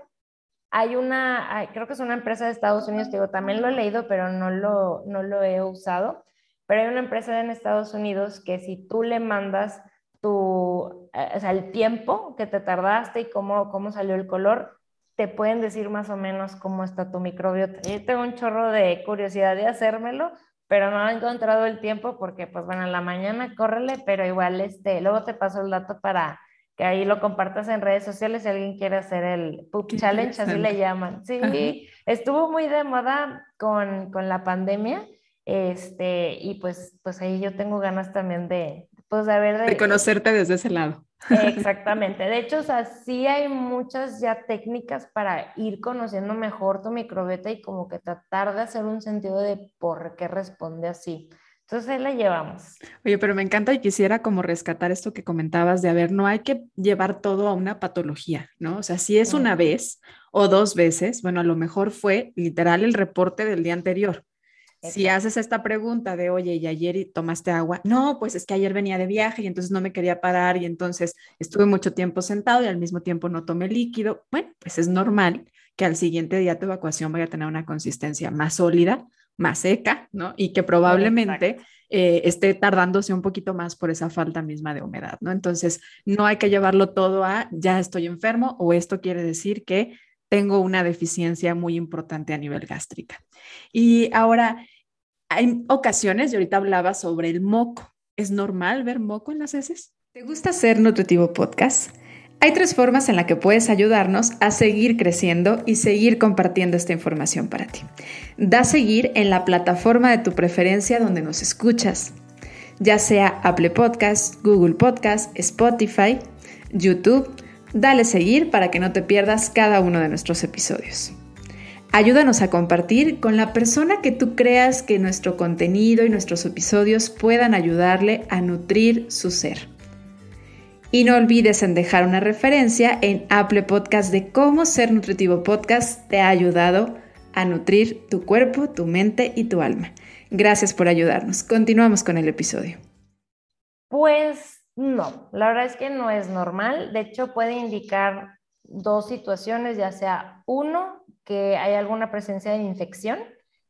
hay una, creo que es una empresa de Estados Unidos, digo, también lo he leído, pero no lo, no lo he usado, pero hay una empresa en Estados Unidos que si tú le mandas tu, eh, o sea, el tiempo que te tardaste y cómo, cómo salió el color, te pueden decir más o menos cómo está tu microbiota. Yo tengo un chorro de curiosidad de hacérmelo, pero no he encontrado el tiempo porque, pues bueno, en la mañana córrele, pero igual, este, luego te paso el dato para que ahí lo compartas en redes sociales si alguien quiere hacer el Poop Challenge, así le llaman. Sí, estuvo muy de moda con, con, la pandemia, este, y pues, pues ahí yo tengo ganas también de, pues de ver... De, conocerte desde ese lado. Exactamente. De hecho, o sea, sí hay muchas ya técnicas para ir conociendo mejor tu microbiota y como que tratar de hacer un sentido de por qué responde así. Entonces ahí la llevamos. Oye, pero me encanta y quisiera como rescatar esto que comentabas de, a ver, no hay que llevar todo a una patología, ¿no? O sea, si es una vez o dos veces, bueno, a lo mejor fue literal el reporte del día anterior. Si haces esta pregunta de, oye, ¿y ayer tomaste agua? No, pues es que ayer venía de viaje y entonces no me quería parar y entonces estuve mucho tiempo sentado y al mismo tiempo no tomé líquido. Bueno, pues es normal que al siguiente día tu evacuación vaya a tener una consistencia más sólida, más seca, ¿no? Y que probablemente eh, esté tardándose un poquito más por esa falta misma de humedad, ¿no? Entonces, no hay que llevarlo todo a, ya estoy enfermo o esto quiere decir que tengo una deficiencia muy importante a nivel gástrica. Y ahora, hay ocasiones, y ahorita hablaba sobre el moco. ¿Es normal ver moco en las heces? ¿Te gusta hacer Nutritivo Podcast? Hay tres formas en las que puedes ayudarnos a seguir creciendo y seguir compartiendo esta información para ti. Da seguir en la plataforma de tu preferencia donde nos escuchas, ya sea Apple Podcast, Google Podcast, Spotify, YouTube. Dale seguir para que no te pierdas cada uno de nuestros episodios. Ayúdanos a compartir con la persona que tú creas que nuestro contenido y nuestros episodios puedan ayudarle a nutrir su ser. Y no olvides en dejar una referencia en Apple Podcast de cómo Ser Nutritivo Podcast te ha ayudado a nutrir tu cuerpo, tu mente y tu alma. Gracias por ayudarnos. Continuamos con el episodio. Pues no, la verdad es que no es normal. De hecho, puede indicar dos situaciones, ya sea uno, que hay alguna presencia de infección,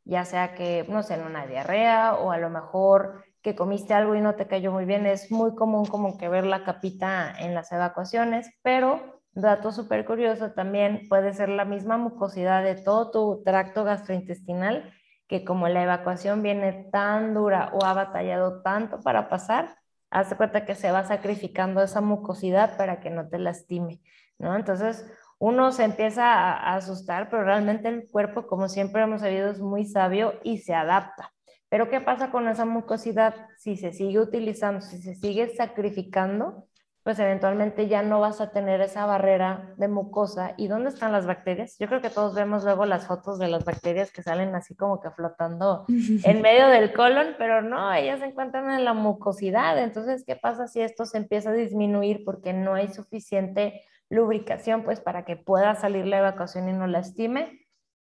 ya sea que, no sé, una diarrea o a lo mejor que comiste algo y no te cayó muy bien. Es muy común como que ver la capita en las evacuaciones, pero dato súper curioso también puede ser la misma mucosidad de todo tu tracto gastrointestinal que como la evacuación viene tan dura o ha batallado tanto para pasar, hace cuenta que se va sacrificando esa mucosidad para que no te lastime, ¿no? Entonces, uno se empieza a, asustar, pero realmente el cuerpo, como siempre hemos sabido, es muy sabio y se adapta. Pero ¿qué pasa con esa mucosidad? Si se sigue utilizando, si se sigue sacrificando, pues eventualmente ya no vas a tener esa barrera de mucosa. ¿Y dónde están las bacterias? Yo creo que todos vemos luego las fotos de las bacterias que salen así como que flotando (laughs) en medio del colon, pero no, ellas se encuentran en la mucosidad. Entonces, ¿qué pasa si esto se empieza a disminuir porque no hay suficiente lubricación, pues para que pueda salir la evacuación y no lastime,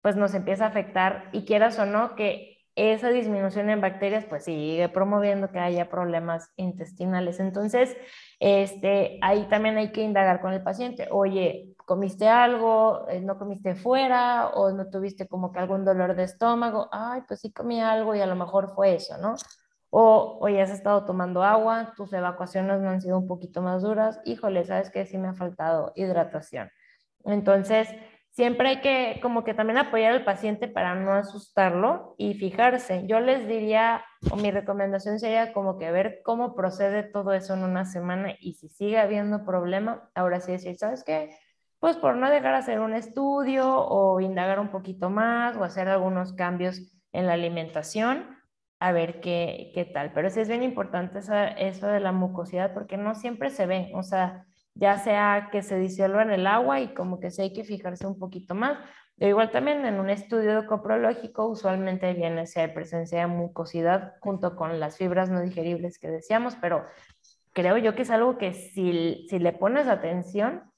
pues nos empieza a afectar y quieras o no que esa disminución en bacterias pues sigue promoviendo que haya problemas intestinales. Entonces, este, ahí también hay que indagar con el paciente, oye, ¿comiste algo? Eh, ¿No comiste fuera? ¿O no tuviste como que algún dolor de estómago? Ay, pues sí comí algo y a lo mejor fue eso, ¿no? O, ya has estado tomando agua, tus evacuaciones no han sido un poquito más duras, híjole, sabes que sí me ha faltado hidratación. Entonces, siempre hay que como que también apoyar al paciente para no asustarlo y fijarse. Yo les diría, o mi recomendación sería como que ver cómo procede todo eso en una semana y si sigue habiendo problema, ahora sí decir, ¿sabes qué? Pues por no dejar hacer un estudio o indagar un poquito más o hacer algunos cambios en la alimentación a ver qué, qué tal. Pero sí es bien importante eso de la mucosidad porque no siempre se ve, o sea, ya sea que se disuelva en el agua y como que sí hay que fijarse un poquito más. igual también en un estudio coprológico usualmente viene si hay presencia de mucosidad junto con las fibras no digeribles que decíamos, pero creo yo que es algo que si, si le pones atención,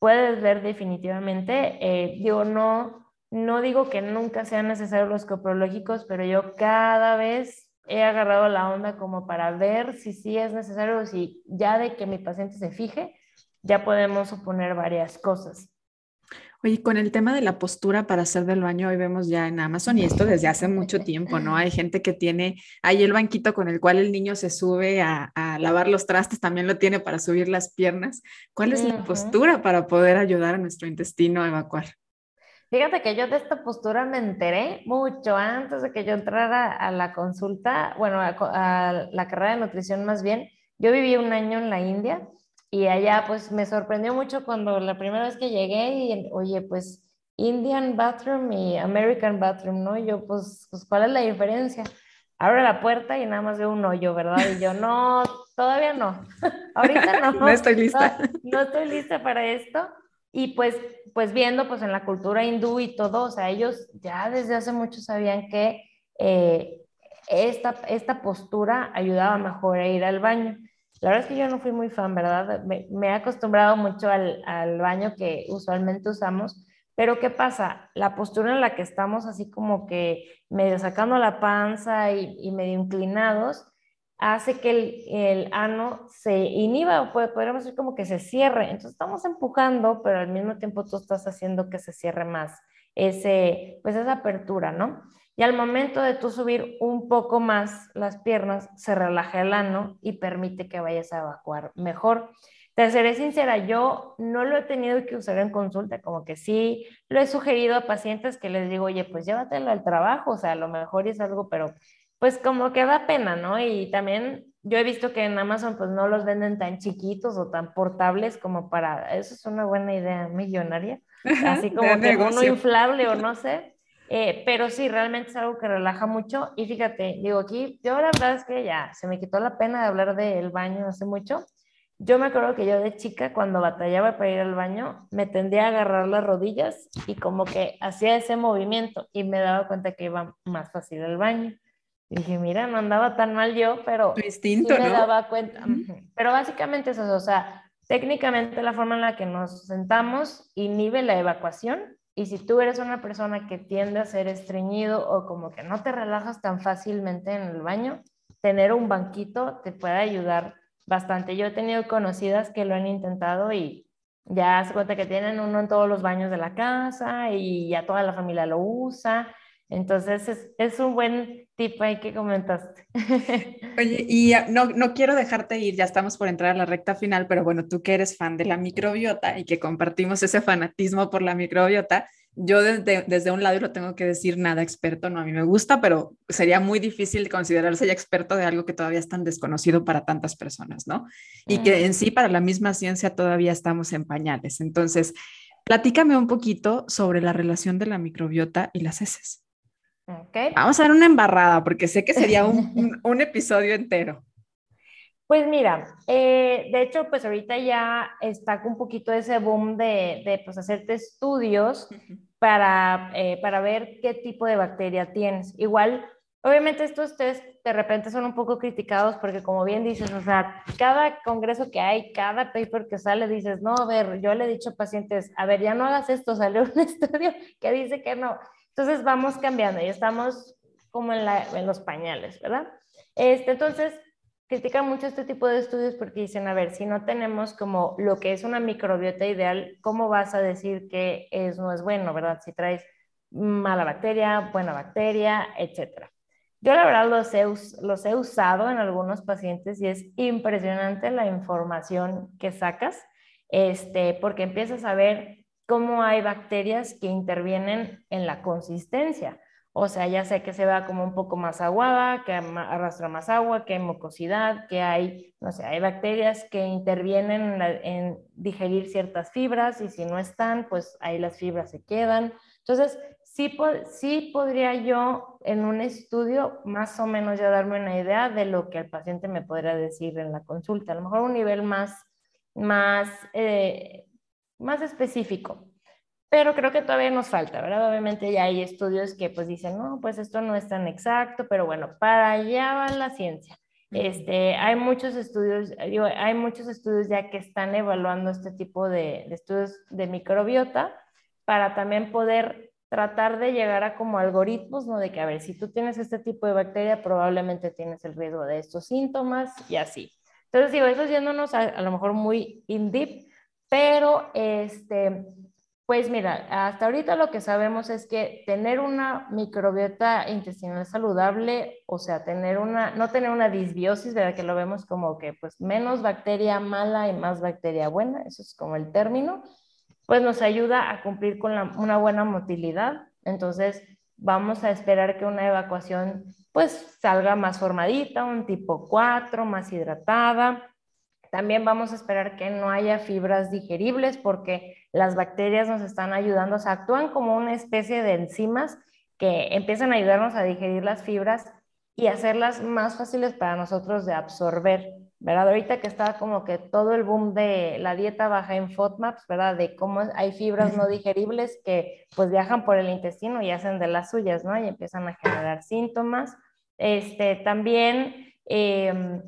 puedes ver definitivamente, eh, digo, no, no digo que nunca sean necesarios los coprológicos, pero yo cada vez he agarrado la onda como para ver si sí es necesario, si ya de que mi paciente se fije, ya podemos suponer varias cosas. Oye, con el tema de la postura para hacer del baño, hoy vemos ya en Amazon y esto desde hace mucho tiempo, ¿no? Hay gente que tiene ahí el banquito con el cual el niño se sube a, lavar los trastes, también lo tiene para subir las piernas. ¿Cuál es la postura para poder ayudar a nuestro intestino a evacuar? Fíjate que yo de esta postura me enteré mucho antes de que yo entrara a la consulta, bueno, a, la carrera de nutrición más bien. Yo viví un año en la India y allá pues me sorprendió mucho cuando la primera vez que llegué y oye, pues Indian bathroom y American bathroom, ¿no? Y yo pues, pues ¿cuál es la diferencia? Abro la puerta y nada más veo un hoyo, ¿verdad? Y yo no, todavía no, (laughs) ahorita (laughs) no. no estoy lista. No, no estoy lista para esto. Y pues, pues viendo pues en la cultura hindú y todo, o sea, ellos ya desde hace mucho sabían que eh, esta, esta postura ayudaba mejor a ir al baño. La verdad es que yo no fui muy fan, ¿verdad? Me, he acostumbrado mucho al, al, baño que usualmente usamos, pero ¿qué pasa? La postura en la que estamos así como que medio sacando la panza y medio inclinados, hace que el, el ano se inhiba, o podríamos decir como que se cierre. Entonces estamos empujando, pero al mismo tiempo tú estás haciendo que se cierre más ese, pues esa apertura, ¿no? Y al momento de tú subir un poco más las piernas, se relaja el ano y permite que vayas a evacuar mejor. Te seré sincera, yo no lo he tenido que usar en consulta, como que sí lo he sugerido a pacientes que les digo, oye, pues llévatelo al trabajo, o sea, a lo mejor es algo, pero pues como que da pena, ¿no? Y también yo he visto que en Amazon pues no los venden tan chiquitos o tan portables como para, eso es una buena idea millonaria, así (laughs) como que uno inflable o (laughs) no sé, eh, pero sí, realmente es algo que relaja mucho y fíjate, digo aquí, yo la verdad es que ya se me quitó la pena de hablar del baño hace mucho. Yo me acuerdo que yo de chica cuando batallaba para ir al baño me tendía a agarrar las rodillas y como que hacía ese movimiento y me daba cuenta que iba más fácil al baño. Y dije, mira, no andaba tan mal yo, pero Distinto, me daba cuenta. Pero básicamente es eso, o sea, técnicamente la forma en la que nos sentamos inhibe la evacuación y si tú eres una persona que tiende a ser estreñido o como que no te relajas tan fácilmente en el baño, tener un banquito te puede ayudar bastante. Yo he tenido conocidas que lo han intentado y ya se cuenta que tienen uno en todos los baños de la casa y ya toda la familia lo usa entonces es, es, un buen tip ahí que comentaste. (laughs) Oye, y no, no quiero dejarte ir, ya estamos por entrar a la recta final, pero bueno, tú que eres fan de la microbiota y que compartimos ese fanatismo por la microbiota, yo desde, desde un lado, y lo tengo que decir, nada experto, no, a mí me gusta, pero sería muy difícil considerarse ya experto de algo que todavía es tan desconocido para tantas personas, ¿no? Y que en sí para la misma ciencia todavía estamos en pañales. Entonces, platícame un poquito sobre la relación de la microbiota y las heces. Vamos a dar una embarrada porque sé que sería (laughs) un, un, episodio entero. Pues mira, eh, de hecho, pues ahorita ya está un poquito ese boom de, de pues, hacerte estudios para, eh, para ver qué tipo de bacteria tienes. Igual, obviamente estos test de repente son un poco criticados porque como bien dices, o sea, cada congreso que hay, cada paper que sale, dices, no, a ver, yo le he dicho a pacientes, a ver, ya no hagas esto, salió un (laughs) estudio que dice que no. Entonces vamos cambiando y estamos como en, los pañales, ¿verdad? Este, entonces, critican mucho este tipo de estudios porque dicen, a ver, si no tenemos como lo que es una microbiota ideal, ¿cómo vas a decir que es, no es bueno, verdad? Si traes mala bacteria, buena bacteria, etcétera. Yo la verdad los he, los he usado en algunos pacientes y es impresionante la información que sacas, este, porque empiezas a ver cómo hay bacterias que intervienen en la consistencia. O sea, ya sé que se va como un poco más aguada, que arrastra más agua, que hay mucosidad, que hay, no sé, hay bacterias que intervienen en, digerir ciertas fibras y si no están, pues ahí las fibras se quedan. Entonces, sí, sí podría yo en un estudio más o menos ya darme una idea de lo que el paciente me podría decir en la consulta. A lo mejor un nivel más, más eh, más específico. Pero creo que todavía nos falta, ¿verdad? Obviamente ya hay estudios que pues dicen, no, pues esto no es tan exacto, pero bueno, para allá va la ciencia. Este, hay muchos estudios, digo, hay muchos estudios ya que están evaluando este tipo de, de, estudios de microbiota para también poder tratar de llegar a como algoritmos, ¿no? De que, a ver, si tú tienes este tipo de bacteria, probablemente tienes el riesgo de estos síntomas y así. Entonces, digo, eso yéndonos a, a lo mejor muy in deep, pero este, Pues mira, hasta ahorita lo que sabemos es que tener una microbiota intestinal saludable, o sea, tener una, no tener una disbiosis, ¿verdad? Que lo vemos como que pues menos bacteria mala y más bacteria buena, eso es como el término, pues nos ayuda a cumplir con una buena motilidad. Entonces, vamos a esperar que una evacuación pues salga más formadita, un tipo 4, más hidratada, también vamos a esperar que no haya fibras digeribles porque las bacterias nos están ayudando, o sea, actúan como una especie de enzimas que empiezan a ayudarnos a digerir las fibras y hacerlas más fáciles para nosotros de absorber, ¿verdad? Ahorita que está como que todo el boom de la dieta baja en FODMAPs, ¿verdad? De cómo hay fibras no digeribles que pues viajan por el intestino y hacen de las suyas, ¿no? Y empiezan a generar síntomas. Este, también... Eh,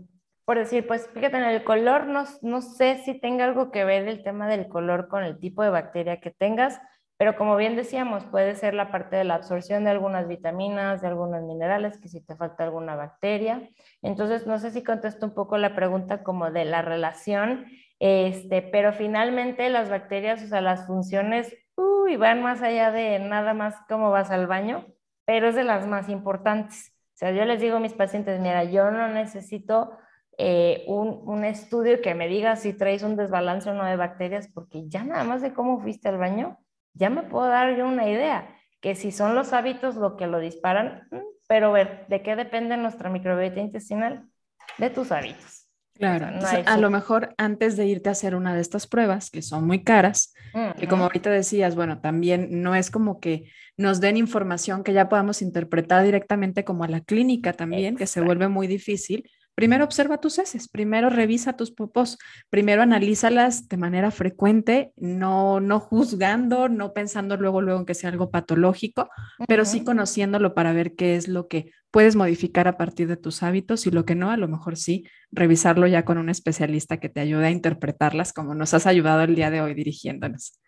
por decir, pues fíjate en el color, no, no sé si tenga algo que ver el tema del color con el tipo de bacteria que tengas, pero como bien decíamos, puede ser la parte de la absorción de algunas vitaminas, de algunos minerales, que si te falta alguna bacteria. Entonces, no sé si contesto un poco la pregunta como de la relación, este, pero finalmente las bacterias, o sea, las funciones, uy, van más allá de nada más cómo vas al baño, pero es de las más importantes. O sea, yo les digo a mis pacientes, mira, yo no necesito eh, un, un, estudio que me diga si traes un desbalance o no de bacterias, porque ya nada más de cómo fuiste al baño, ya me puedo dar yo una idea, que si son los hábitos lo que lo disparan, mm, pero ver, ¿de qué depende nuestra microbiota intestinal? De tus hábitos. Claro, a lo mejor antes de irte a hacer una de estas pruebas, que son muy caras, que como ahorita decías, bueno, también no es como que nos den información que ya podamos interpretar directamente como a la clínica también, que se vuelve muy difícil, Primero observa tus heces, primero revisa tus popos, primero analízalas de manera frecuente, no, no juzgando, no pensando luego, luego en que sea algo patológico, pero sí conociéndolo para ver qué es lo que puedes modificar a partir de tus hábitos y lo que no, a lo mejor sí, revisarlo ya con un especialista que te ayude a interpretarlas como nos has ayudado el día de hoy dirigiéndonos.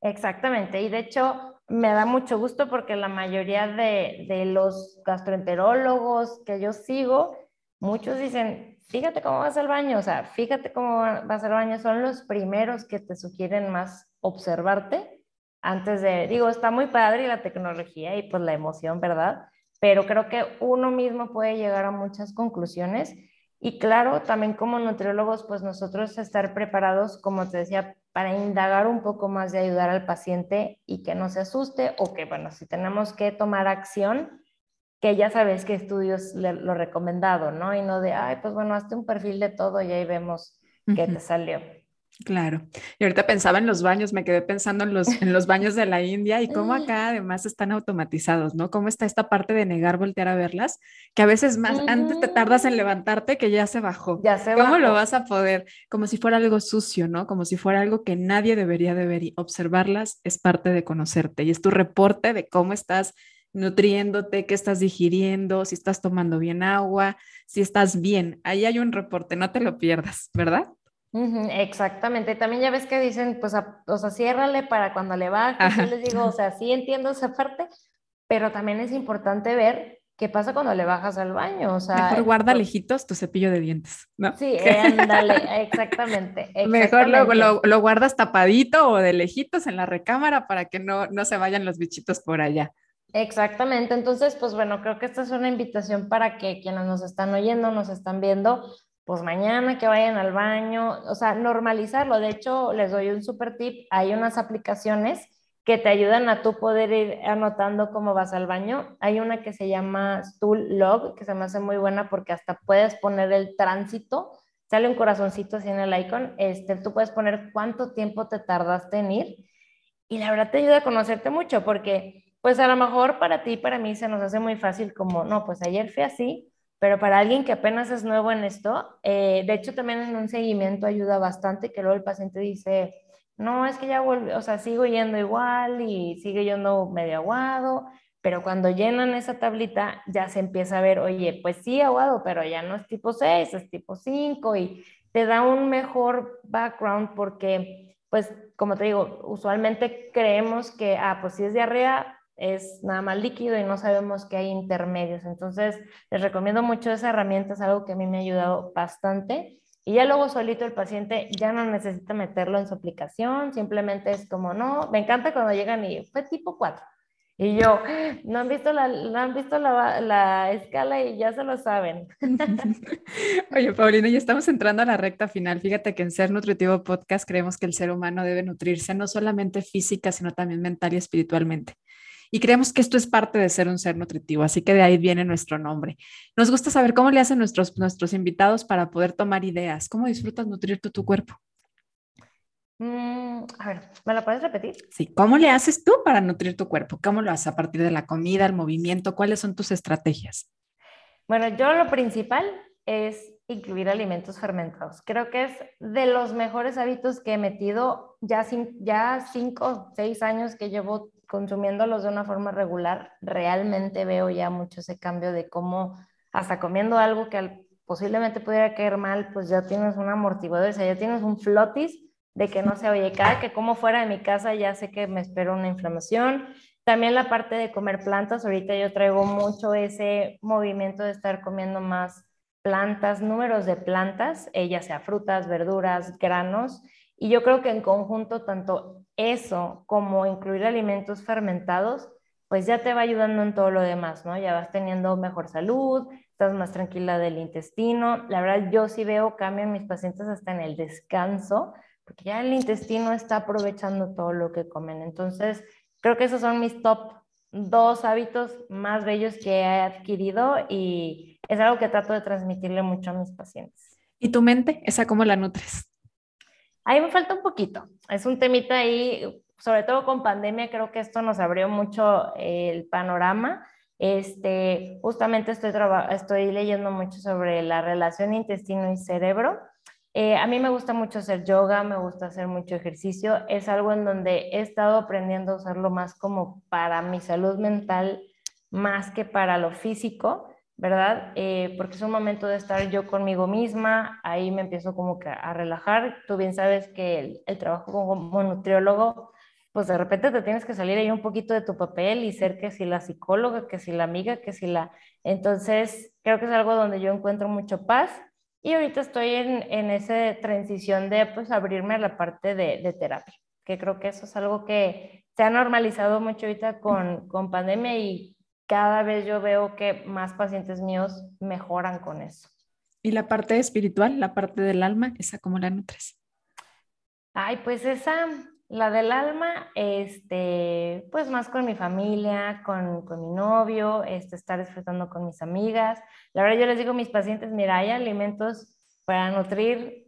Exactamente, y de hecho me da mucho gusto porque la mayoría de, de los gastroenterólogos que yo sigo, muchos dicen, fíjate cómo vas al baño, o sea, fíjate cómo vas al baño, son los primeros que te sugieren más observarte antes de, digo, está muy padre la tecnología y pues la emoción, ¿verdad? Pero creo que uno mismo puede llegar a muchas conclusiones y claro, también como nutriólogos, pues nosotros estar preparados, como te decía, para indagar un poco más de ayudar al paciente y que no se asuste o que, bueno, si tenemos que tomar acción, que ya sabes qué estudios le, lo recomendado, ¿no? Y no de, ay, pues bueno, hazte un perfil de todo y ahí vemos qué te salió. Claro. Y ahorita pensaba en los baños, me quedé pensando en los, (laughs) en los baños de la India y cómo acá además están automatizados, ¿no? Cómo está esta parte de negar voltear a verlas, que a veces más antes te tardas en levantarte que ya se bajó. Ya se ¿Cómo lo vas a poder? Como si fuera algo sucio, ¿no? Como si fuera algo que nadie debería de ver y observarlas es parte de conocerte y es tu reporte de cómo estás nutriéndote, qué estás digiriendo, si estás tomando bien agua, si estás bien. Ahí hay un reporte, no te lo pierdas, ¿verdad? exactamente. También ya ves que dicen, pues, o sea, ciérrale para cuando le bajes. Yo les digo, o sea, sí entiendo esa parte, pero también es importante ver qué pasa cuando le bajas al baño. O sea, Mejor guarda lejitos tu cepillo de dientes, ¿no? Sí, (laughs) ándale, exactamente, (laughs) Mejor lo, lo, guardas tapadito o de lejitos en la recámara para que no, no se vayan los bichitos por allá. Exactamente, entonces, pues bueno, creo que esta es una invitación para que quienes nos están oyendo, nos están viendo, pues mañana que vayan al baño, o sea, normalizarlo. De hecho, les doy un super tip, hay unas aplicaciones que te ayudan a tú poder ir anotando cómo vas al baño. Hay una que se llama Stool Log, que se me hace muy buena porque hasta puedes poner el tránsito, sale un corazoncito así en el icon, este, tú puedes poner cuánto tiempo te tardaste en ir. Y la verdad te ayuda a conocerte mucho porque pues a lo mejor para ti, para mí se nos hace muy fácil como, no, pues ayer fue así, pero para alguien que apenas es nuevo en esto, eh, de hecho también en un seguimiento ayuda bastante que luego el paciente dice, no, es que ya volví, o sea, sigo yendo igual y sigue yendo medio aguado, pero cuando llenan esa tablita ya se empieza a ver, oye, pues sí, aguado, pero ya no es tipo 6, es tipo 5 y te da un mejor background porque, pues, como te digo, usualmente creemos que, ah, pues si es diarrea, es nada más líquido y no sabemos que hay intermedios. Entonces, les recomiendo mucho esa herramienta, es algo que a mí me ha ayudado bastante. Y ya luego solito el paciente ya no necesita meterlo en su aplicación, simplemente es como, no, me encanta cuando llegan y fue tipo 4. Y yo, no han visto la, no han visto la, la, escala y ya se lo saben. (laughs) (laughs) Oye, Paulina, ya estamos entrando a la recta final. Fíjate que en Ser Nutritivo Podcast creemos que el ser humano debe nutrirse no solamente física, sino también mental y espiritualmente. Y creemos que esto es parte de ser un ser nutritivo, así que de ahí viene nuestro nombre. Nos gusta saber cómo le hacen nuestros, nuestros invitados para poder tomar ideas. ¿Cómo disfrutas nutrir tu, tu cuerpo? Mm, a ver, ¿me la puedes repetir? Sí, ¿cómo le haces tú para nutrir tu cuerpo? ¿Cómo lo haces a partir de la comida, el movimiento? ¿Cuáles son tus estrategias? Bueno, yo lo principal es incluir alimentos fermentados. Creo que es de los mejores hábitos que he metido ya, ya cinco, seis años que llevo consumiéndolos de una forma regular, realmente veo ya mucho ese cambio de cómo hasta comiendo algo que posiblemente pudiera caer mal, pues ya tienes un amortiguador, o sea, ya tienes un flotis de que no se oye, cada que como fuera de mi casa ya sé que me espero una inflamación. También la parte de comer plantas, ahorita yo traigo mucho ese movimiento de estar comiendo más plantas, números de plantas, eh, ya sea frutas, verduras, granos, y yo creo que en conjunto tanto eso como incluir alimentos fermentados, pues ya te va ayudando en todo lo demás, ¿no? Ya vas teniendo mejor salud, estás más tranquila del intestino. La verdad, yo sí veo cambio en mis pacientes hasta en el descanso, porque ya el intestino está aprovechando todo lo que comen. Entonces, creo que esos son mis top dos hábitos más bellos que he adquirido y es algo que trato de transmitirle mucho a mis pacientes. ¿Y tu mente? ¿Esa cómo la nutres? Ahí me falta un poquito. Es un temita ahí, sobre todo con pandemia, creo que esto nos abrió mucho el panorama. Este, justamente estoy, estoy leyendo mucho sobre la relación intestino y cerebro. Eh, a mí me gusta mucho hacer yoga, me gusta hacer mucho ejercicio. Es algo en donde he estado aprendiendo a usarlo más como para mi salud mental, más que para lo físico. ¿Verdad? Eh, porque es un momento de estar yo conmigo misma, ahí me empiezo como que a relajar. Tú bien sabes que el, trabajo como nutriólogo, pues de repente te tienes que salir ahí un poquito de tu papel y ser que si la psicóloga, que si la amiga, que si la... Entonces, creo que es algo donde yo encuentro mucho paz y ahorita estoy en, en esa transición de pues abrirme a la parte de, de terapia, que creo que eso es algo que se ha normalizado mucho ahorita con, con pandemia y cada vez yo veo que más pacientes míos mejoran con eso. ¿Y la parte espiritual, la parte del alma, esa cómo la nutres? Ay, pues esa, la del alma, este, pues más con mi familia, con, con, mi novio, este, estar disfrutando con mis amigas. La verdad yo les digo a mis pacientes, mira, hay alimentos para nutrir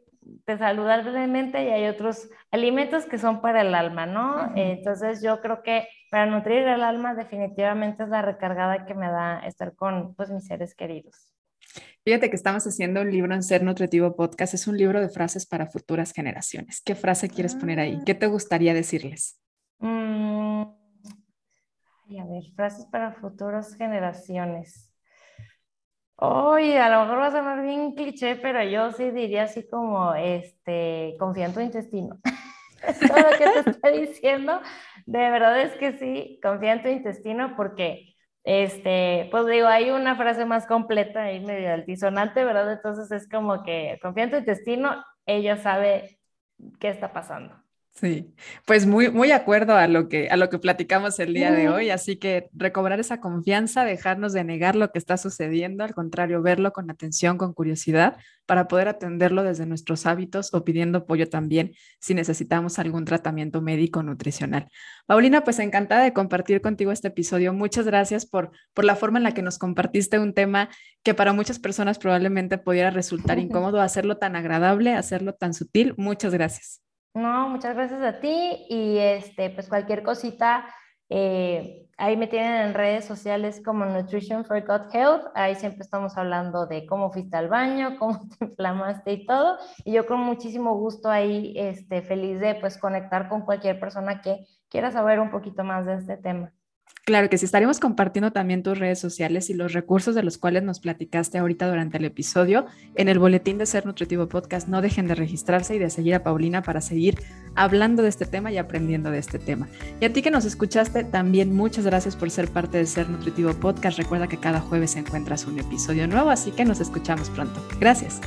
saludablemente y hay otros alimentos que son para el alma, ¿no? Entonces yo creo que para nutrir el alma definitivamente es la recargada que me da estar con pues mis seres queridos. Fíjate que estamos haciendo un libro en Ser Nutritivo Podcast, es un libro de frases para futuras generaciones. ¿Qué frase quieres poner ahí? ¿Qué te gustaría decirles? Mm, a ver, frases para futuras generaciones. Oye, a lo mejor va a sonar bien cliché, pero yo sí diría así como, este, confía en tu intestino. (laughs) (laughs) Todo lo que te estoy diciendo, de verdad es que sí, confía en tu intestino porque, este, pues digo, hay una frase más completa y medio altisonante, ¿verdad? Entonces es como que confía en tu intestino, ella sabe qué está pasando. Sí, pues muy, muy acuerdo a lo que, a lo que platicamos el día de hoy, así que recobrar esa confianza, dejarnos de negar lo que está sucediendo, al contrario, verlo con atención, con curiosidad, para poder atenderlo desde nuestros hábitos o pidiendo apoyo también si necesitamos algún tratamiento médico nutricional. Paulina, pues encantada de compartir contigo este episodio. Muchas gracias por, por la forma en la que nos compartiste un tema que para muchas personas probablemente pudiera resultar (laughs) incómodo, hacerlo tan agradable, hacerlo tan sutil. Muchas gracias. No, muchas gracias a ti y este, pues cualquier cosita, eh, ahí me tienen en redes sociales como Nutrition for Gut Health, ahí siempre estamos hablando de cómo fuiste al baño, (laughs) cómo te inflamaste y todo, y yo con muchísimo gusto ahí, este, feliz de pues conectar con cualquier persona que quiera saber un poquito más de este tema. Claro que sí, estaremos compartiendo también tus redes sociales y los recursos de los cuales nos platicaste ahorita durante el episodio en el boletín de Ser Nutritivo Podcast. No dejen de registrarse y de seguir a Paulina para seguir hablando de este tema y aprendiendo de este tema. Y a ti que nos escuchaste, también muchas gracias por ser parte de Ser Nutritivo Podcast. Recuerda que cada jueves encuentras un episodio nuevo, así que nos escuchamos pronto. Gracias.